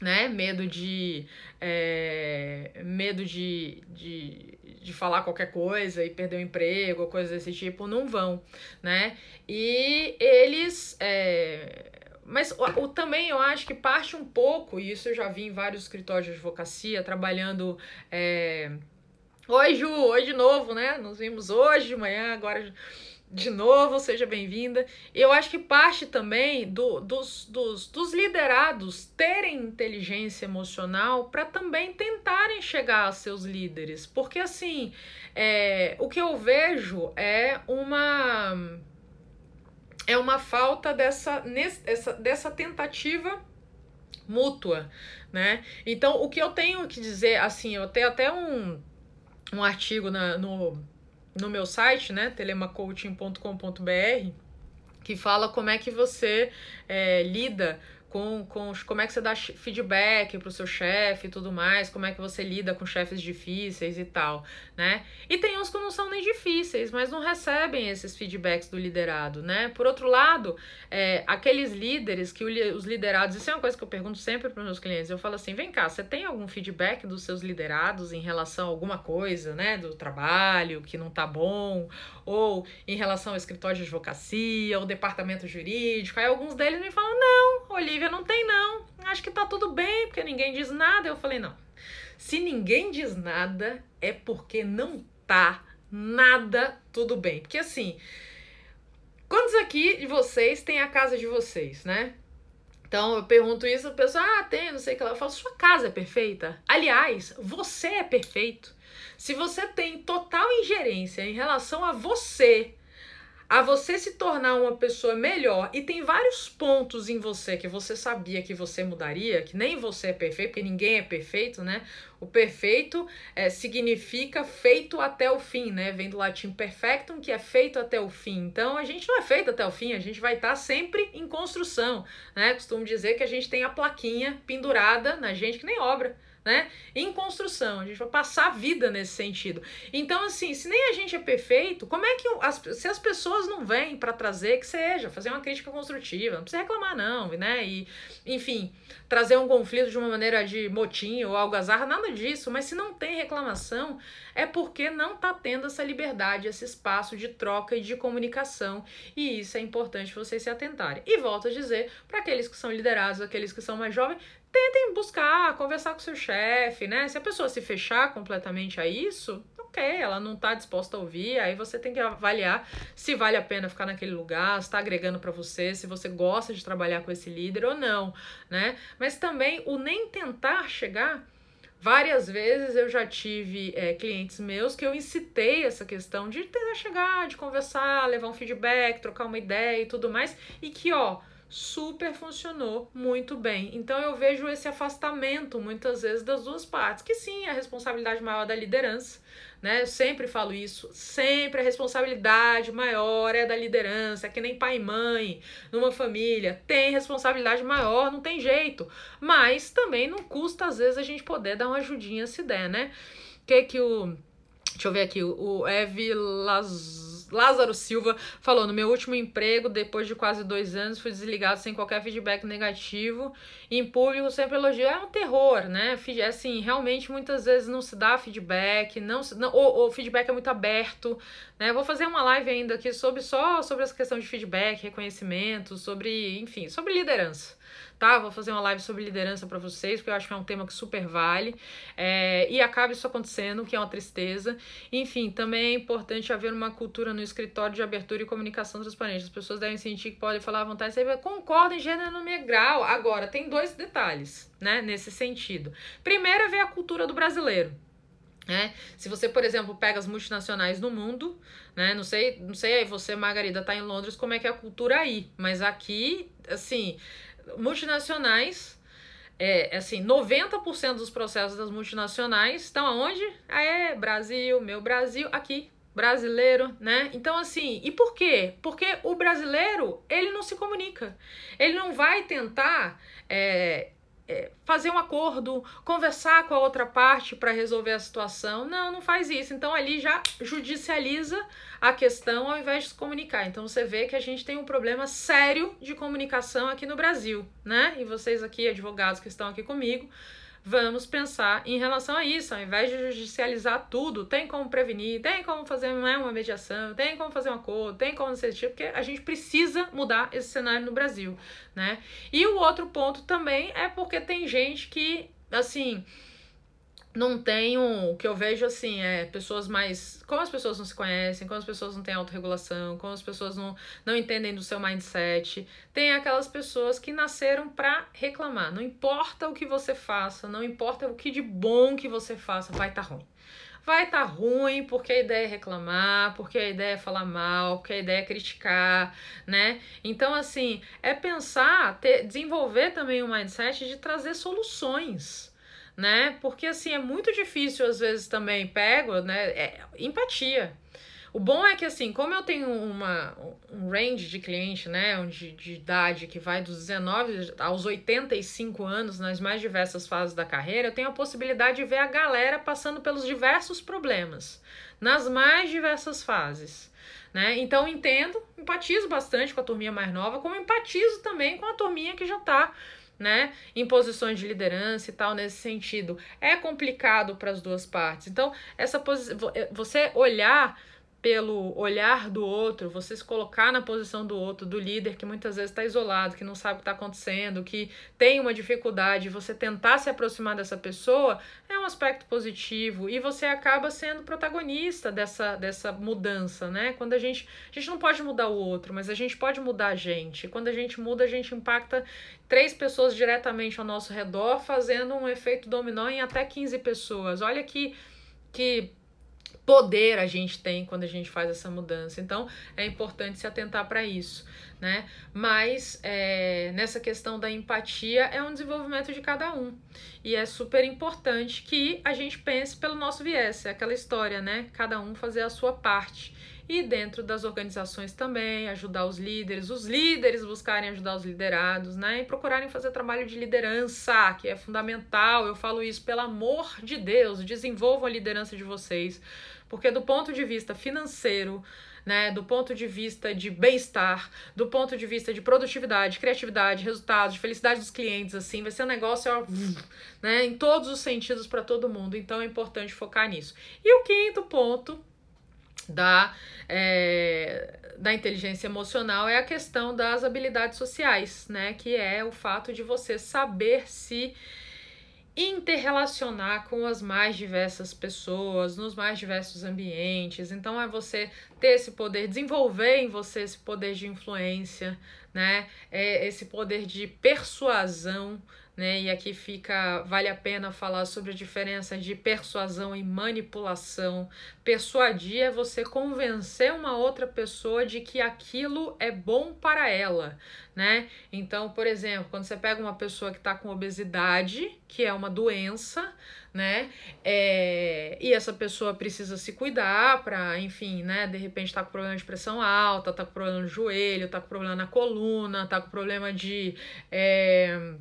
né, medo de é, medo de, de, de falar qualquer coisa e perder o emprego, coisas desse tipo, não vão, né? E eles é, mas o, o, também eu acho que parte um pouco, e isso eu já vi em vários escritórios de advocacia, trabalhando. É... Oi, Ju, oi de novo, né? Nos vimos hoje de manhã, agora de novo, seja bem-vinda. Eu acho que parte também do, dos, dos, dos liderados terem inteligência emocional para também tentarem chegar a seus líderes. Porque, assim, é, o que eu vejo é uma é uma falta dessa, nessa, dessa tentativa mútua, né? Então, o que eu tenho que dizer, assim, eu tenho até um, um artigo na, no, no meu site, né, telemacoaching.com.br, que fala como é que você é, lida com, com como é que você dá feedback para o seu chefe e tudo mais, como é que você lida com chefes difíceis e tal, né? E tem uns que não são nem difíceis, mas não recebem esses feedbacks do liderado, né? Por outro lado, é, aqueles líderes que os liderados, isso é uma coisa que eu pergunto sempre para meus clientes, eu falo assim, vem cá, você tem algum feedback dos seus liderados em relação a alguma coisa, né? Do trabalho que não tá bom, ou em relação ao escritório de advocacia, ou departamento jurídico, aí alguns deles me falam, não, Olivia, Não tem não. Acho que tá tudo bem, porque ninguém diz nada. Eu falei, não. Se ninguém diz nada, é porque não tá nada tudo bem. Porque assim, quantos aqui de vocês têm a casa de vocês, né? Então eu pergunto isso, a pessoa, ah, tem, não sei o que lá. Eu falo, sua casa é perfeita? Aliás, você é perfeito. Se você tem total ingerência em relação a você, a você se tornar uma pessoa melhor e tem vários pontos em você que você sabia que você mudaria, que nem você é perfeito, porque ninguém é perfeito, né? O perfeito é, significa feito até o fim, né? Vem do latim perfectum, que é feito até o fim. Então a gente não é feito até o fim, a gente vai estar tá sempre em construção, né? Costumo dizer que a gente tem a plaquinha pendurada na gente que nem obra né? Em construção, a gente vai passar a vida nesse sentido. Então, assim, se nem a gente é perfeito, como é que as, se as pessoas não vêm para trazer que seja, fazer uma crítica construtiva, não precisa reclamar, não, né? E, enfim, trazer um conflito de uma maneira de motim ou algazarra, nada disso, mas se não tem reclamação, é porque não tá tendo essa liberdade, esse espaço de troca e de comunicação. E isso é importante vocês se atentarem. E volto a dizer, para aqueles que são liderados, aqueles que são mais jovens, tentem buscar, conversar com seu chefe, né? Se a pessoa se fechar completamente a isso, ok, ela não está disposta a ouvir, aí você tem que avaliar se vale a pena ficar naquele lugar, está agregando para você, se você gosta de trabalhar com esse líder ou não, né? Mas também o nem tentar chegar. Várias vezes eu já tive é, clientes meus que eu incitei essa questão de tentar chegar, de conversar, levar um feedback, trocar uma ideia e tudo mais, e que, ó, super funcionou muito bem. Então eu vejo esse afastamento muitas vezes das duas partes, que sim, a responsabilidade maior da liderança, né? Eu sempre falo isso, sempre a responsabilidade maior é da liderança, é que nem pai e mãe numa família, tem responsabilidade maior, não tem jeito. Mas também não custa às vezes a gente poder dar uma ajudinha se der, né? Que que o Deixa eu ver aqui, o Ev Laz Lázaro Silva falou: no meu último emprego, depois de quase dois anos, fui desligado sem qualquer feedback negativo. Em público, sempre elogio. É um terror, né? É assim, realmente muitas vezes não se dá feedback, não, se, não o, o feedback é muito aberto. Né? Vou fazer uma live ainda aqui sobre só sobre essa questão de feedback, reconhecimento, sobre, enfim, sobre liderança tá? Vou fazer uma live sobre liderança para vocês, porque eu acho que é um tema que super vale. É, e acaba isso acontecendo, que é uma tristeza. Enfim, também é importante haver uma cultura no escritório de abertura e comunicação transparente. As pessoas devem sentir que podem falar à vontade. Você concorda em gênero no grau. Agora, tem dois detalhes, né, nesse sentido. Primeiro é ver a cultura do brasileiro. né se você, por exemplo, pega as multinacionais no mundo, né? Não sei, não sei aí, você, Margarida, tá em Londres, como é que é a cultura aí. Mas aqui, assim, multinacionais, é, assim, 90% dos processos das multinacionais estão aonde? Ah, é, Brasil, meu Brasil, aqui, brasileiro, né? Então, assim, e por quê? Porque o brasileiro, ele não se comunica. Ele não vai tentar é, fazer um acordo, conversar com a outra parte para resolver a situação. Não, não faz isso. Então ali já judicializa a questão ao invés de se comunicar. Então você vê que a gente tem um problema sério de comunicação aqui no Brasil, né? E vocês aqui, advogados que estão aqui comigo, vamos pensar em relação a isso, ao invés de judicializar tudo, tem como prevenir, tem como fazer né, uma mediação, tem como fazer um acordo, tem como ser tipo, porque a gente precisa mudar esse cenário no Brasil, né? E o outro ponto também é porque tem gente que, assim, não tenho, o que eu vejo assim, é pessoas mais. Como as pessoas não se conhecem, como as pessoas não têm autorregulação, como as pessoas não, não entendem do seu mindset. Tem aquelas pessoas que nasceram para reclamar. Não importa o que você faça, não importa o que de bom que você faça, vai estar tá ruim. Vai estar tá ruim porque a ideia é reclamar, porque a ideia é falar mal, porque a ideia é criticar, né? Então, assim, é pensar, ter, desenvolver também o um mindset de trazer soluções né? Porque assim é muito difícil às vezes também pego, né? É, empatia. O bom é que, assim, como eu tenho uma, um range de cliente, né, de, de idade que vai dos 19 aos 85 anos, nas mais diversas fases da carreira, eu tenho a possibilidade de ver a galera passando pelos diversos problemas, nas mais diversas fases. Né? Então entendo, empatizo bastante com a turminha mais nova, como empatizo também com a turminha que já está né, em posições de liderança e tal nesse sentido. É complicado para as duas partes. Então, essa você olhar pelo olhar do outro, você se colocar na posição do outro, do líder que muitas vezes está isolado, que não sabe o que está acontecendo, que tem uma dificuldade, você tentar se aproximar dessa pessoa é um aspecto positivo e você acaba sendo protagonista dessa, dessa mudança, né? Quando a gente a gente não pode mudar o outro, mas a gente pode mudar a gente. Quando a gente muda, a gente impacta três pessoas diretamente ao nosso redor, fazendo um efeito dominó em até 15 pessoas. Olha que que poder a gente tem quando a gente faz essa mudança. Então é importante se atentar para isso, né? Mas é, nessa questão da empatia é um desenvolvimento de cada um e é super importante que a gente pense pelo nosso viés, é aquela história, né? Cada um fazer a sua parte e dentro das organizações também, ajudar os líderes, os líderes buscarem ajudar os liderados, né? E procurarem fazer trabalho de liderança, que é fundamental. Eu falo isso pelo amor de Deus, desenvolvam a liderança de vocês. Porque do ponto de vista financeiro, né, do ponto de vista de bem-estar, do ponto de vista de produtividade, criatividade, resultados, de felicidade dos clientes, assim, vai ser um negócio, ó, né, em todos os sentidos para todo mundo. Então é importante focar nisso. E o quinto ponto da, é, da inteligência emocional é a questão das habilidades sociais, né, que é o fato de você saber se interrelacionar com as mais diversas pessoas, nos mais diversos ambientes. Então é você ter esse poder, desenvolver em você esse poder de influência, né? É esse poder de persuasão, né? E aqui fica, vale a pena falar sobre a diferença de persuasão e manipulação. Persuadir é você convencer uma outra pessoa de que aquilo é bom para ela, né? Então, por exemplo, quando você pega uma pessoa que está com obesidade, que é uma doença, né? É, e essa pessoa precisa se cuidar para, enfim, né? De repente tá com problema de pressão alta, tá com problema no joelho, tá com problema na coluna, tá com problema de. É,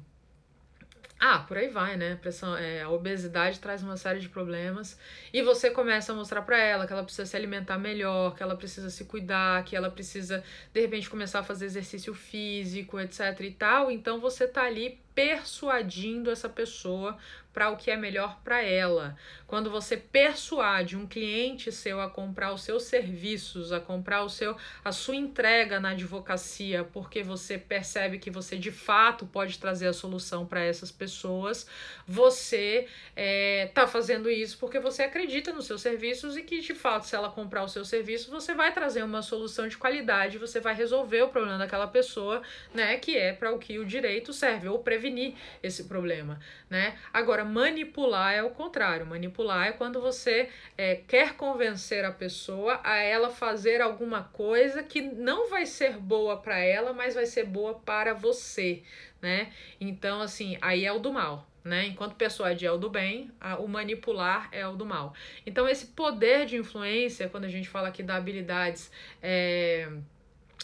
ah, por aí vai, né? Pressão, é, a obesidade traz uma série de problemas e você começa a mostrar para ela que ela precisa se alimentar melhor, que ela precisa se cuidar, que ela precisa de repente começar a fazer exercício físico, etc e tal. Então você tá ali persuadindo essa pessoa para o que é melhor para ela. Quando você persuade um cliente seu a comprar os seus serviços, a comprar o seu a sua entrega na advocacia, porque você percebe que você de fato pode trazer a solução para essas pessoas, você está é, fazendo isso porque você acredita nos seus serviços e que de fato, se ela comprar o seu serviço, você vai trazer uma solução de qualidade, você vai resolver o problema daquela pessoa, né? Que é para o que o direito serve, ou prevenir esse problema, né? Agora, manipular é o contrário. Manipular é quando você é, quer convencer a pessoa a ela fazer alguma coisa que não vai ser boa para ela, mas vai ser boa para você, né? Então, assim, aí é o do mal. Né? Enquanto persuadir é o do bem, a, o manipular é o do mal. Então, esse poder de influência, quando a gente fala aqui da habilidades é,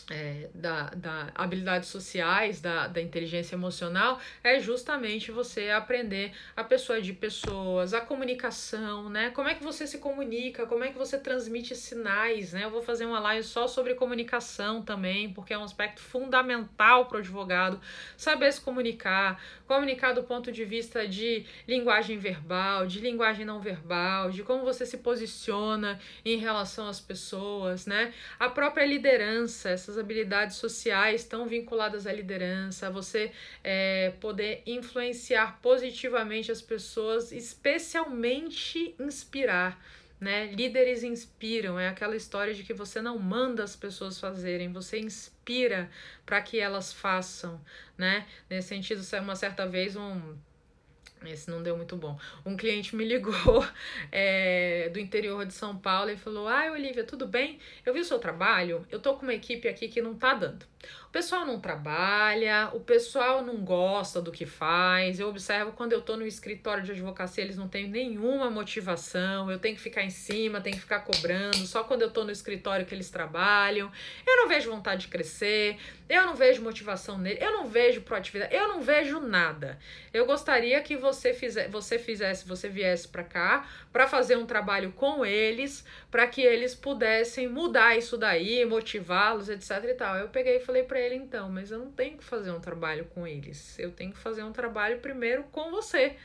é, da, da habilidades sociais, da, da inteligência emocional, é justamente você aprender a pessoa de pessoas, a comunicação, né? Como é que você se comunica, como é que você transmite sinais, né? Eu vou fazer uma live só sobre comunicação também, porque é um aspecto fundamental para o advogado saber se comunicar, comunicar do ponto de vista de linguagem verbal, de linguagem não verbal, de como você se posiciona em relação às pessoas, né? A própria liderança, essas habilidades sociais estão vinculadas à liderança, você é, poder influenciar positivamente as pessoas, especialmente inspirar. Né? Líderes inspiram, é aquela história de que você não manda as pessoas fazerem, você inspira para que elas façam, né? Nesse sentido, uma certa vez um Esse não deu muito bom. Um cliente me ligou é, do interior de São Paulo e falou: Ai, Olivia, tudo bem? Eu vi o seu trabalho, eu tô com uma equipe aqui que não tá dando. Pessoal não trabalha, o pessoal não gosta do que faz. Eu observo quando eu tô no escritório de advocacia, eles não têm nenhuma motivação. Eu tenho que ficar em cima, tenho que ficar cobrando. Só quando eu tô no escritório que eles trabalham. Eu não vejo vontade de crescer, eu não vejo motivação nele, eu não vejo proatividade, eu não vejo nada. Eu gostaria que você, fizer, você fizesse, você viesse para cá para fazer um trabalho com eles, para que eles pudessem mudar isso daí, motivá-los, etc e tal. Eu peguei e falei para ele então, mas eu não tenho que fazer um trabalho com eles. Eu tenho que fazer um trabalho primeiro com você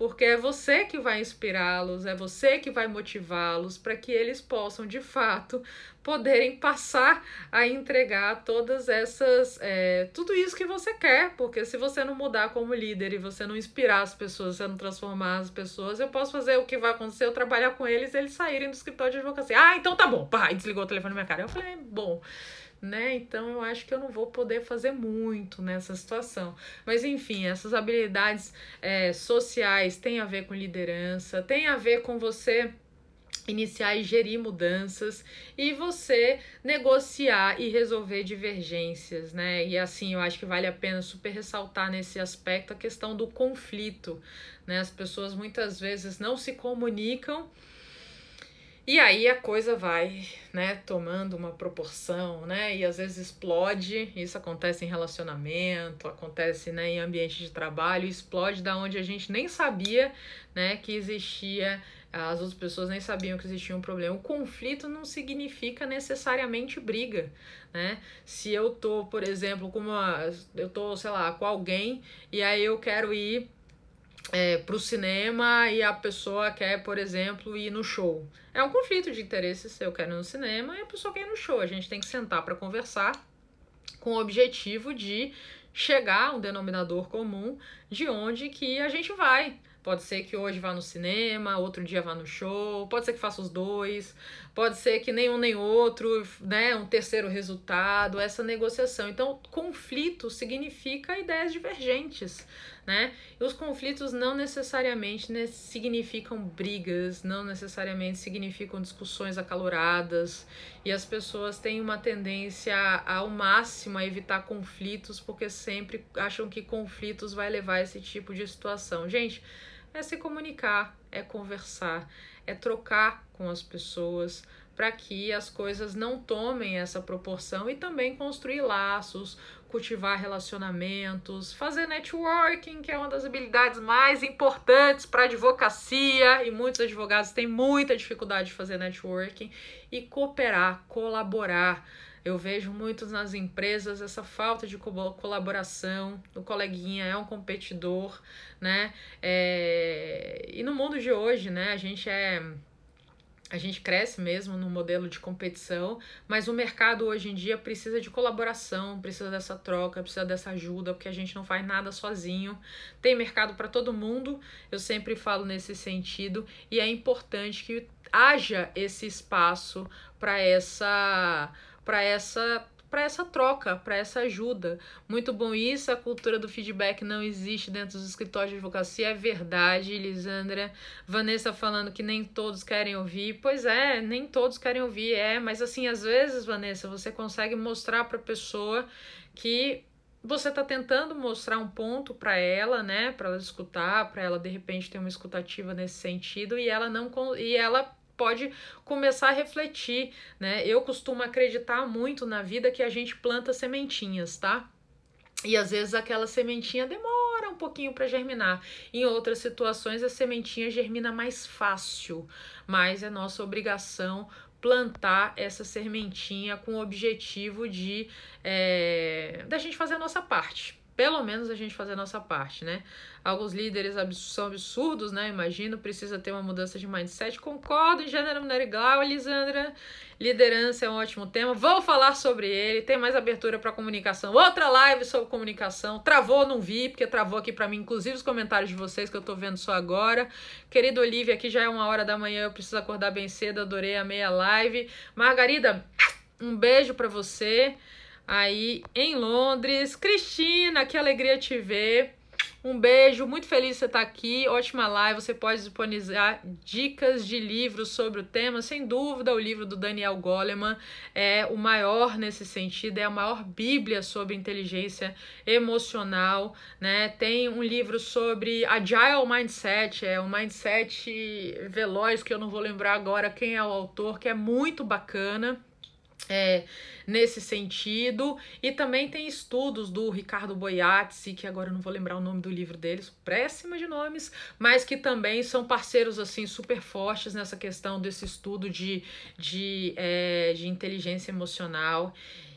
porque é você que vai inspirá-los, é você que vai motivá-los para que eles possam de fato poderem passar a entregar todas essas, é, tudo isso que você quer, porque se você não mudar como líder e você não inspirar as pessoas, você não transformar as pessoas, eu posso fazer o que vai acontecer, eu trabalhar com eles, eles saírem do escritório de advocacia. Ah, então tá bom, pá, desligou o telefone na minha cara. Eu falei, bom né? Então eu acho que eu não vou poder fazer muito nessa situação. Mas enfim, essas habilidades é, sociais têm a ver com liderança, tem a ver com você iniciar e gerir mudanças e você negociar e resolver divergências, né? E assim, eu acho que vale a pena super ressaltar nesse aspecto a questão do conflito, né? As pessoas muitas vezes não se comunicam e aí a coisa vai, né, tomando uma proporção, né, e às vezes explode. Isso acontece em relacionamento, acontece, né, em ambiente de trabalho, explode da onde a gente nem sabia, né, que existia, as outras pessoas nem sabiam que existia um problema. O conflito não significa necessariamente briga, né? Se eu tô, por exemplo, com uma, eu tô, sei lá, com alguém e aí eu quero ir é, para o cinema e a pessoa quer, por exemplo, ir no show. É um conflito de interesses. Eu quero ir no cinema e a pessoa quer ir no show. A gente tem que sentar para conversar com o objetivo de chegar a um denominador comum de onde que a gente vai. Pode ser que hoje vá no cinema, outro dia vá no show, pode ser que faça os dois, pode ser que nenhum nem outro, né, um terceiro resultado, essa negociação. Então, conflito significa ideias divergentes, né? E os conflitos não necessariamente né, significam brigas, não necessariamente significam discussões acaloradas, e as pessoas têm uma tendência ao máximo a evitar conflitos porque sempre acham que conflitos vai levar a esse tipo de situação. Gente, é se comunicar, é conversar, é trocar com as pessoas para que as coisas não tomem essa proporção e também construir laços, cultivar relacionamentos, fazer networking, que é uma das habilidades mais importantes para advocacia e muitos advogados têm muita dificuldade de fazer networking e cooperar, colaborar eu vejo muitos nas empresas essa falta de colaboração. O coleguinha é um competidor, né? É... E no mundo de hoje, né? A gente é a gente cresce mesmo no modelo de competição, mas o mercado hoje em dia precisa de colaboração, precisa dessa troca, precisa dessa ajuda, porque a gente não faz nada sozinho. Tem mercado para todo mundo, eu sempre falo nesse sentido, e é importante que haja esse espaço para essa para essa para essa troca, para essa ajuda. Muito bom isso, a cultura do feedback não existe dentro dos escritórios de advocacia, é verdade, Lisandra. Vanessa falando que nem todos querem ouvir. Pois é, nem todos querem ouvir, é, mas assim, às vezes, Vanessa, você consegue mostrar para a pessoa que você está tentando mostrar um ponto para ela, né, para ela escutar, para ela de repente ter uma escutativa nesse sentido e ela não e ela pode começar a refletir, né? Eu costumo acreditar muito na vida que a gente planta sementinhas, tá? E às vezes aquela sementinha demora um pouquinho para germinar. Em outras situações, a sementinha germina mais fácil, mas é nossa obrigação plantar essa sementinha com o objetivo de é, da gente fazer a nossa parte, pelo menos a gente fazer a nossa parte, né? Alguns líderes são absurdos, né? Imagino, precisa ter uma mudança de mindset. Concordo em gênero, mulher igual, Elisandra. Liderança é um ótimo tema. Vou falar sobre ele. Tem mais abertura para comunicação. Outra live sobre comunicação. Travou, não vi, porque travou aqui para mim, inclusive os comentários de vocês que eu tô vendo só agora. Querido Olivia, aqui já é uma hora da manhã, eu preciso acordar bem cedo. Adorei a meia live. Margarida, um beijo para você aí em Londres. Cristina, que alegria te ver. Um beijo, muito feliz você estar aqui. Ótima live. Você pode disponibilizar dicas de livros sobre o tema. Sem dúvida, o livro do Daniel Goleman é o maior nesse sentido, é a maior bíblia sobre inteligência emocional, né? Tem um livro sobre Agile Mindset, é um mindset veloz que eu não vou lembrar agora quem é o autor, que é muito bacana é, nesse sentido. E também tem estudos do Ricardo Boiatzi, que agora eu não vou lembrar o nome do livro deles, péssima de nomes, mas que também são parceiros assim super fortes nessa questão desse estudo de, de, é, de inteligência emocional.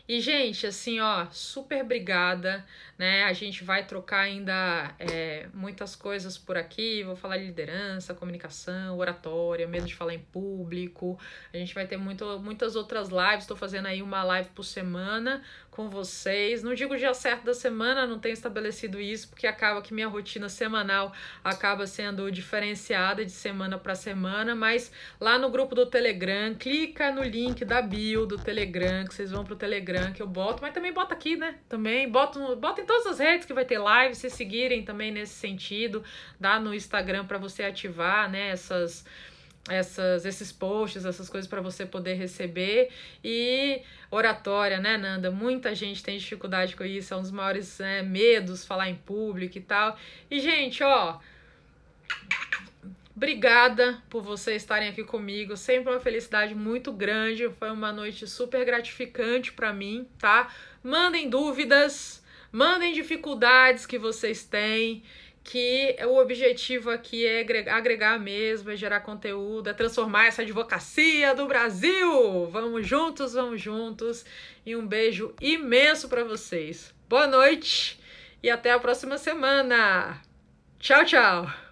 E, gente, assim, ó, super obrigada, né? A gente vai trocar ainda é, muitas coisas por aqui. Vou falar de liderança, comunicação, oratória, medo de falar em público. A gente vai ter muito, muitas outras lives. Estou fazendo aí uma live por semana com vocês. Não digo o dia certo da semana, não tenho estabelecido isso, porque acaba que minha rotina semanal acaba sendo diferenciada de semana para semana, mas lá no grupo do Telegram, clica no link da bio do Telegram, que vocês vão pro Telegram que eu boto, mas também bota aqui, né? Também boto, bota em todas as redes que vai ter live, se seguirem também nesse sentido, dá no Instagram para você ativar, né, essas essas, esses posts, essas coisas para você poder receber. E oratória, né, Nanda? Muita gente tem dificuldade com isso, é um dos maiores né, medos falar em público e tal. E, gente, ó. Obrigada por vocês estarem aqui comigo. Sempre uma felicidade muito grande. Foi uma noite super gratificante para mim, tá? Mandem dúvidas, mandem dificuldades que vocês têm que o objetivo aqui é agregar mesmo, é gerar conteúdo, é transformar essa advocacia do Brasil. Vamos juntos, vamos juntos. E um beijo imenso para vocês. Boa noite e até a próxima semana. Tchau, tchau.